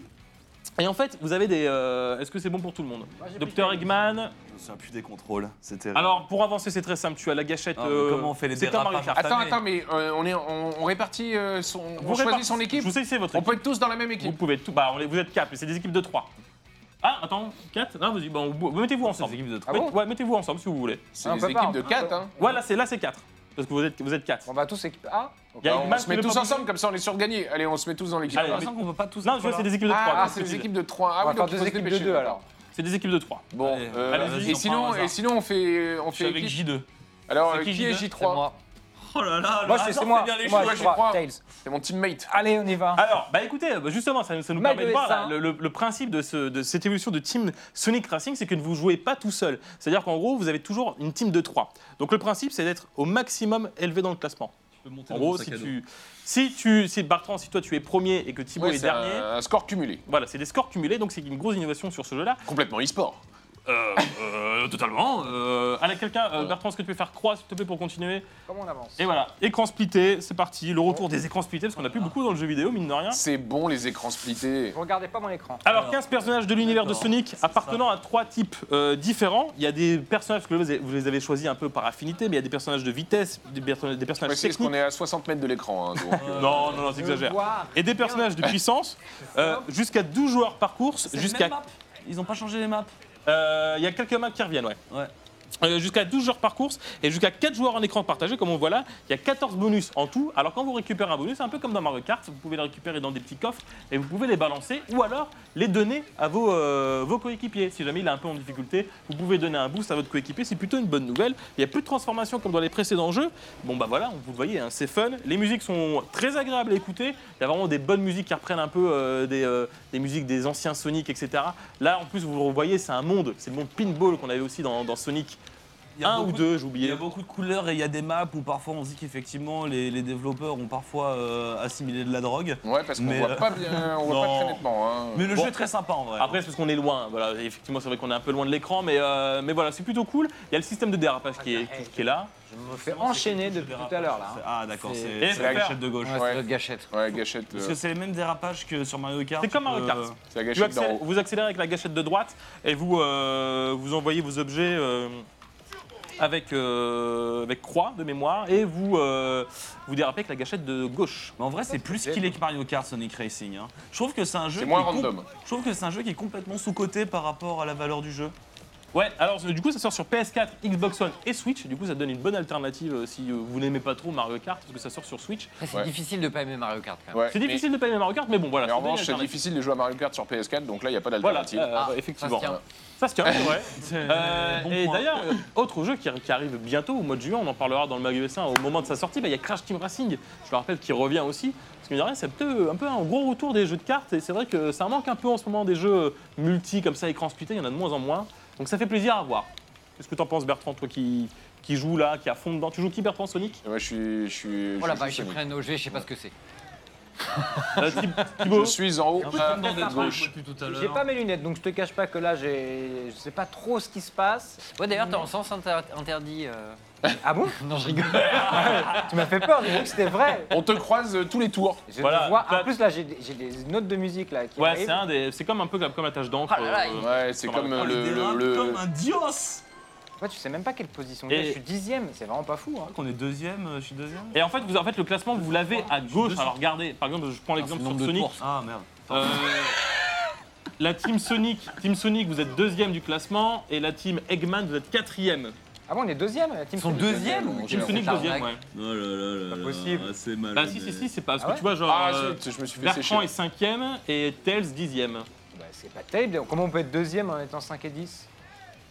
Et en fait, vous avez des. euh, Est-ce que c'est bon pour tout le monde? Docteur Eggman. Je me souviens plus des contrôles. C'était. Alors, pour avancer, c'est très simple. Tu as la gâchette. Ah, euh, comment on fait les C'est Mario Kart. Attends, attends, mais euh, on, est, on, on répartit euh, son. Vous on choisit son équipe Je vous sais, c'est votre On équipe. peut être tous dans la même Vous équipe. pouvez tout. Bah, on est- vous êtes 4, mais c'est des équipes de 3. Ah, attends, 4 Non, vas-y, bon, vous- mettez-vous ensemble. équipes de Ah bon ouais, mettez-vous ensemble si vous voulez. C'est On peut équipes pas, de on- 4. Hein. Ouais, là, c'est là, c'est 4. Parce que vous êtes, vous êtes 4. On va tous équipe A. Y a Bah, on se qui met tous ensemble, comme ça on est sûr de gagner. Allez, on se met tous dans l'équipe. Allez, J'ai là. l'impression qu'on peut pas tous. Non, je vois, là. c'est des équipes de 3. Ah, c'est des équipes de 3. Ah On va oui, faire donc il deux faut se équipes de dépêcher, deux, d'accord. alors. C'est des équipes de 3. Bon, Allez, euh, et, vas-y, on sinon, prend un et hasard. sinon on fait, on Je suis fait avec équipe. J2. Alors, euh, qui, est J2? C'est J3 moi. Oh là là, Moi, le c'est moi. bien les Moi, choses. Moi, je crois. Tails. C'est mon teammate. Allez, on y va. Alors, bah écoutez, bah justement, ça, ça nous permet de voir là, le, le- le principe de, ce- de cette évolution de team Sonic Racing, c'est que vous jouez pas tout seul. C'est-à-dire qu'en gros, vous avez toujours une team de 3. Donc le principe, c'est d'être au maximum élevé dans le classement. Je peux monter En dans gros, si sac à dos. tu, si tu, si Bertrand, si toi tu es premier et que Thibaut Ouais, est c'est dernier, un, un score cumulé. voilà, c'est des scores cumulés, donc c'est une grosse innovation sur ce jeu-là. Complètement e-sport. Euh, euh, totalement. Euh, allez, quelqu'un, euh, Bertrand, est-ce que tu peux faire croix, s'il te plaît, pour continuer Comment on avance Et voilà, écran splitté, c'est parti. Le retour des écrans splittés, parce qu'on n'a plus beaucoup dans le jeu vidéo, mine de rien. C'est bon les écrans splittés. Vous regardez pas mon écran. Alors, 15 personnages de l'univers de Sonic appartenant à trois types euh, différents. Il y a des personnages que vous avez- vous les avez choisis un peu par affinité, mais il y a des personnages de vitesse, des, perso- des personnages parce techniques. qu'on est à 60 mètres de l'écran. hein, donc, euh, Non, non, non, t'exagères. Voir. Et des personnages de puissance, euh, jusqu'à 12 joueurs par course, jusqu'à. Ils ont pas changé les maps? Euh, Il y a quelques maps qui reviennent. Ouais. Euh, jusqu'à 12 joueurs par course et jusqu'à 4 joueurs en écran partagé, comme on voit là. Il y a 14 bonus en tout. Alors, quand vous récupérez un bonus, c'est un peu comme dans Mario Kart, vous pouvez les récupérer dans des petits coffres et vous pouvez les balancer ou alors les donner à vos, euh, coéquipiers. Si jamais il est un peu en difficulté, vous pouvez donner un boost à votre coéquipier, c'est plutôt une bonne nouvelle. Il y a plus de transformation comme dans les précédents jeux. Bon, bah voilà, vous le voyez, hein, c'est fun. Les musiques sont très agréables à écouter. Il y a vraiment des bonnes musiques qui reprennent un peu euh, des, musiques des anciens Sonic, etc. Là, en plus, vous le voyez, c'est un monde, c'est le monde pinball qu'on avait aussi dans, Sonic y a 1 ou beaucoup- 2, j'ai Il y a beaucoup de couleurs et il y a des maps où parfois on se dit qu'effectivement les, les développeurs ont parfois euh, assimilé de la drogue. Ouais, parce qu'on voit euh, pas bien, on voit pas très nettement. hein. Mais le Bon. jeu est très sympa en vrai. Après, c'est parce qu'on est loin. Voilà, effectivement, c'est vrai qu'on est un peu loin de l'écran, mais, euh, mais voilà, c'est plutôt cool. Il y a le système de dérapage qui est, qui, qui est là. Je me fais enchaîner depuis tout à l'heure là. hein. Ah d'accord, C'est- la faire- gâchette de gauche. Ouais, Ouais. notre gâchette. Ouais, gâchette. Parce euh, que c'est les mêmes dérapages que sur Mario Kart. C'est comme Mario Euh, Kart. C'est la Tu gâchette d'en accélères- haut. vous accélérez avec la gâchette de droite et vous, euh, vous envoyez vos objets euh, avec, euh, avec croix de mémoire et vous, euh, vous dérapez avec la gâchette de gauche. Mais en vrai, c'est plus skillé que Mario Kart Sonic Racing. hein. Je trouve que c'est un jeu. C'est qui moins est com- random. Je trouve que c'est un jeu qui est complètement sous-coté par rapport à la valeur du jeu. Ouais, alors du coup ça sort sur PS4, Xbox One et Switch. Du coup ça donne une bonne alternative euh, si euh, vous n'aimez pas trop Mario Kart parce que ça sort sur Switch. Après, c'est Ouais. difficile de pas aimer Mario Kart quand même. Ouais, C'est mais- difficile de pas aimer Mario Kart, mais bon voilà. Mais en une revanche, c'est alternative. difficile de jouer à Mario Kart sur PS4, donc là, il n'y a pas Voilà, d'alternative. euh, Ah, effectivement. ça se tient. Ça se tient, c'est vrai. Euh, et point. d'ailleurs, euh, autre jeu qui, qui arrive bientôt, au mois de juin, on en parlera dans le Mag US1 au moment de sa sortie, bah, il y a Crash Team Racing, je le rappelle, qui revient aussi. Parce que mine de rien, c'est peut-être un peu un gros retour des jeux de cartes, et c'est vrai que ça manque un peu en ce moment des jeux multi comme ça, écran splitté, il y en a de moins en moins. Donc ça fait plaisir à voir. Qu'est-ce que t'en penses Bertrand, toi qui, qui joue là, qui à fond dedans? Tu joues qui Bertrand? Sonic? Ouais, je suis. Je suis, Oh la je vache, suis j'ai pris un OG, je sais pas ce que c'est. Euh, Thib- Thibaut? Je suis en haut des gauche. J'ai pas mes lunettes, donc je te cache pas que là, j'ai, je sais pas trop ce qui se passe. Ouais, d'ailleurs, t'es en sens inter- interdit. euh. Ah bon Non, je rigole. Tu m'as fait peur, j'ai cru que c'était vrai. On te croise euh, tous les tours. Je te vois. En plus, là, j'ai des, j'ai des notes de musique là qui Ouais, arrivent. c'est un des, c'est comme un peu comme, comme la tâche d'encre. Oh là là, euh, Ouais, c'est comme euh, le. Le- le- comme un dios Ouais, tu sais même pas quelle position Et- j'ai. Je suis dixième, c'est vraiment pas fou. Hein. qu'on est deuxième, euh, je suis deuxième. Et en fait, vous, en fait, le classement, vous l'avez à gauche. Alors regardez, par exemple, je prends l'exemple le sur Sonic. Ah merde. Euh, la team Sonic, team Sonic, vous êtes deuxième du classement, et la team Eggman, vous êtes quatrième. Ah bon, on est deuxième la team Ils sont Sonic deuxième ou Team Sonic deuxième, ouais. Oh là là là Pas là, possible. ah, c'est mal. Bah si, si, si, c'est pas parce Ah que tu vois, genre, Ah, euh, zut, je me suis fait Bertrand sécher. est cinquième et Tails dixième. bah, c'est pas terrible. Comment on peut être deuxième en étant 5 et 10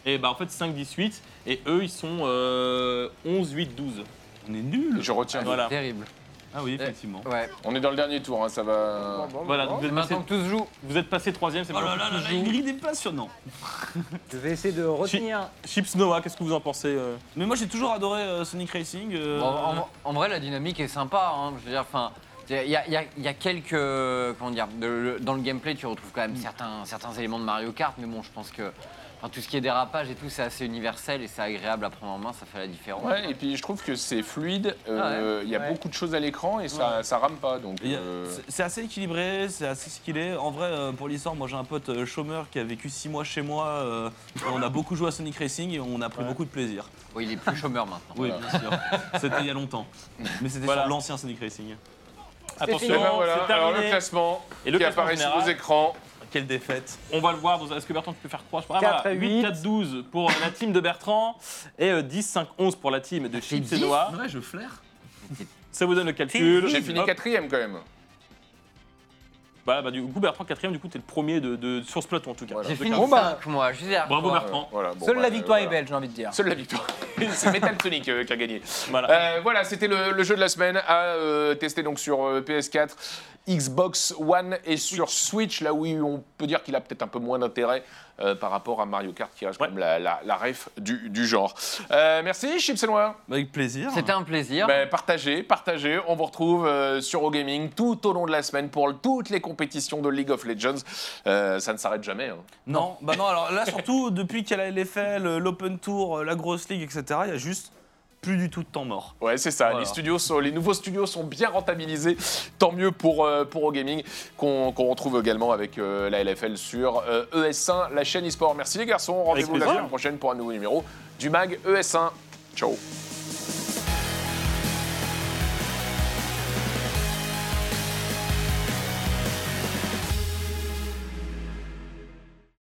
Et bah en fait 5, 10, 8. Et eux, ils sont euh, 11, 8, 12. On est nuls. Je retiens. Voilà. Terrible. Ah oui, effectivement. Ouais. On est dans le dernier tour, hein, ça va. Voilà, donc vous êtes passé, Maintenant que tout se joue, vous êtes passé troisième, c'est Oh là là là, là, il est passionnant. Je vais essayer de retenir. Chips Noah, qu'est-ce que vous en pensez euh Mais moi j'ai toujours adoré euh, Sonic Racing. euh, Bon, en, en vrai, la dynamique est sympa. hein. Je veux dire, enfin, il y a, il y a- il y a quelques, comment dire, de- le- dans le gameplay, tu retrouves quand même certains, certains éléments de Mario Kart, mais bon, je pense que enfin, tout ce qui est dérapage et tout, c'est assez universel et c'est agréable à prendre en main, ça fait la différence. Ouais, et puis je trouve que c'est fluide, euh, il y a Ouais. beaucoup de choses à l'écran et ça, ça rame pas. Donc, euh, c'est- assez équilibré, c'est assez skillé. En vrai, euh, pour l'histoire, moi j'ai un pote chômeur qui a vécu 6 mois chez moi. euh, on a beaucoup joué à Sonic Racing et on a pris beaucoup de plaisir. Bon, il est plus chômeur maintenant. Oui, bien sûr. C'était il y a longtemps. Mais c'était Voilà. sur l'ancien Sonic Racing. Attention, ben voilà, alors le classement Et le qui classement apparaît sur général. vos écrans. Quelle défaite. On va le voir. Est-ce que Bertrand tu peux faire 3 4 à 8, 4, 12 pour la team de Bertrand et euh, 10, 5, 11 pour la team de Chips et 10? Noah. vrai, je flaire. Ça vous donne le calcul. J'ai fini quatrième quand même. Bah, bah, du coup, Bertrand, quatrième, du coup, t'es le premier de, de- sur ce plateau en tout cas. Voilà. J'ai fini Bon, bah, 5 moi, je Bravo. Bertrand. Voilà, bon, Seule bah, la victoire voilà. est belle, j'ai envie de dire. Seule la victoire. c'est Metal Sonic euh, qui a gagné. Voilà. Euh, voilà, c'était le, le jeu de la semaine à euh, tester donc sur euh, PS4, Xbox One et sur Switch, là où on peut dire qu'il a peut-être un peu moins d'intérêt euh, par rapport à Mario Kart, qui reste Ouais. quand même la, la, la ref du, du genre. Euh, merci, Chips et Noir. Avec plaisir. C'était un plaisir. Ben, partagez, partagez. On vous retrouve euh, sur OGaming tout au long de la semaine pour toutes les compétitions de League of Legends. Euh, ça ne s'arrête jamais. hein. Non, bah non, alors là surtout, depuis qu'il y a la LFL, l'Open Tour, la Grosse League, etc., il y a juste plus du tout de temps mort. Ouais, c'est ça. Voilà. Les, studios sont, les nouveaux studios sont bien rentabilisés. Tant mieux pour, euh, pour OGaming, qu'on qu'on retrouve également avec euh, la LFL sur euh, ES1, la chaîne eSport. Merci les garçons. Rendez-vous la semaine prochaine pour un nouveau numéro du MAG ES1. Ciao.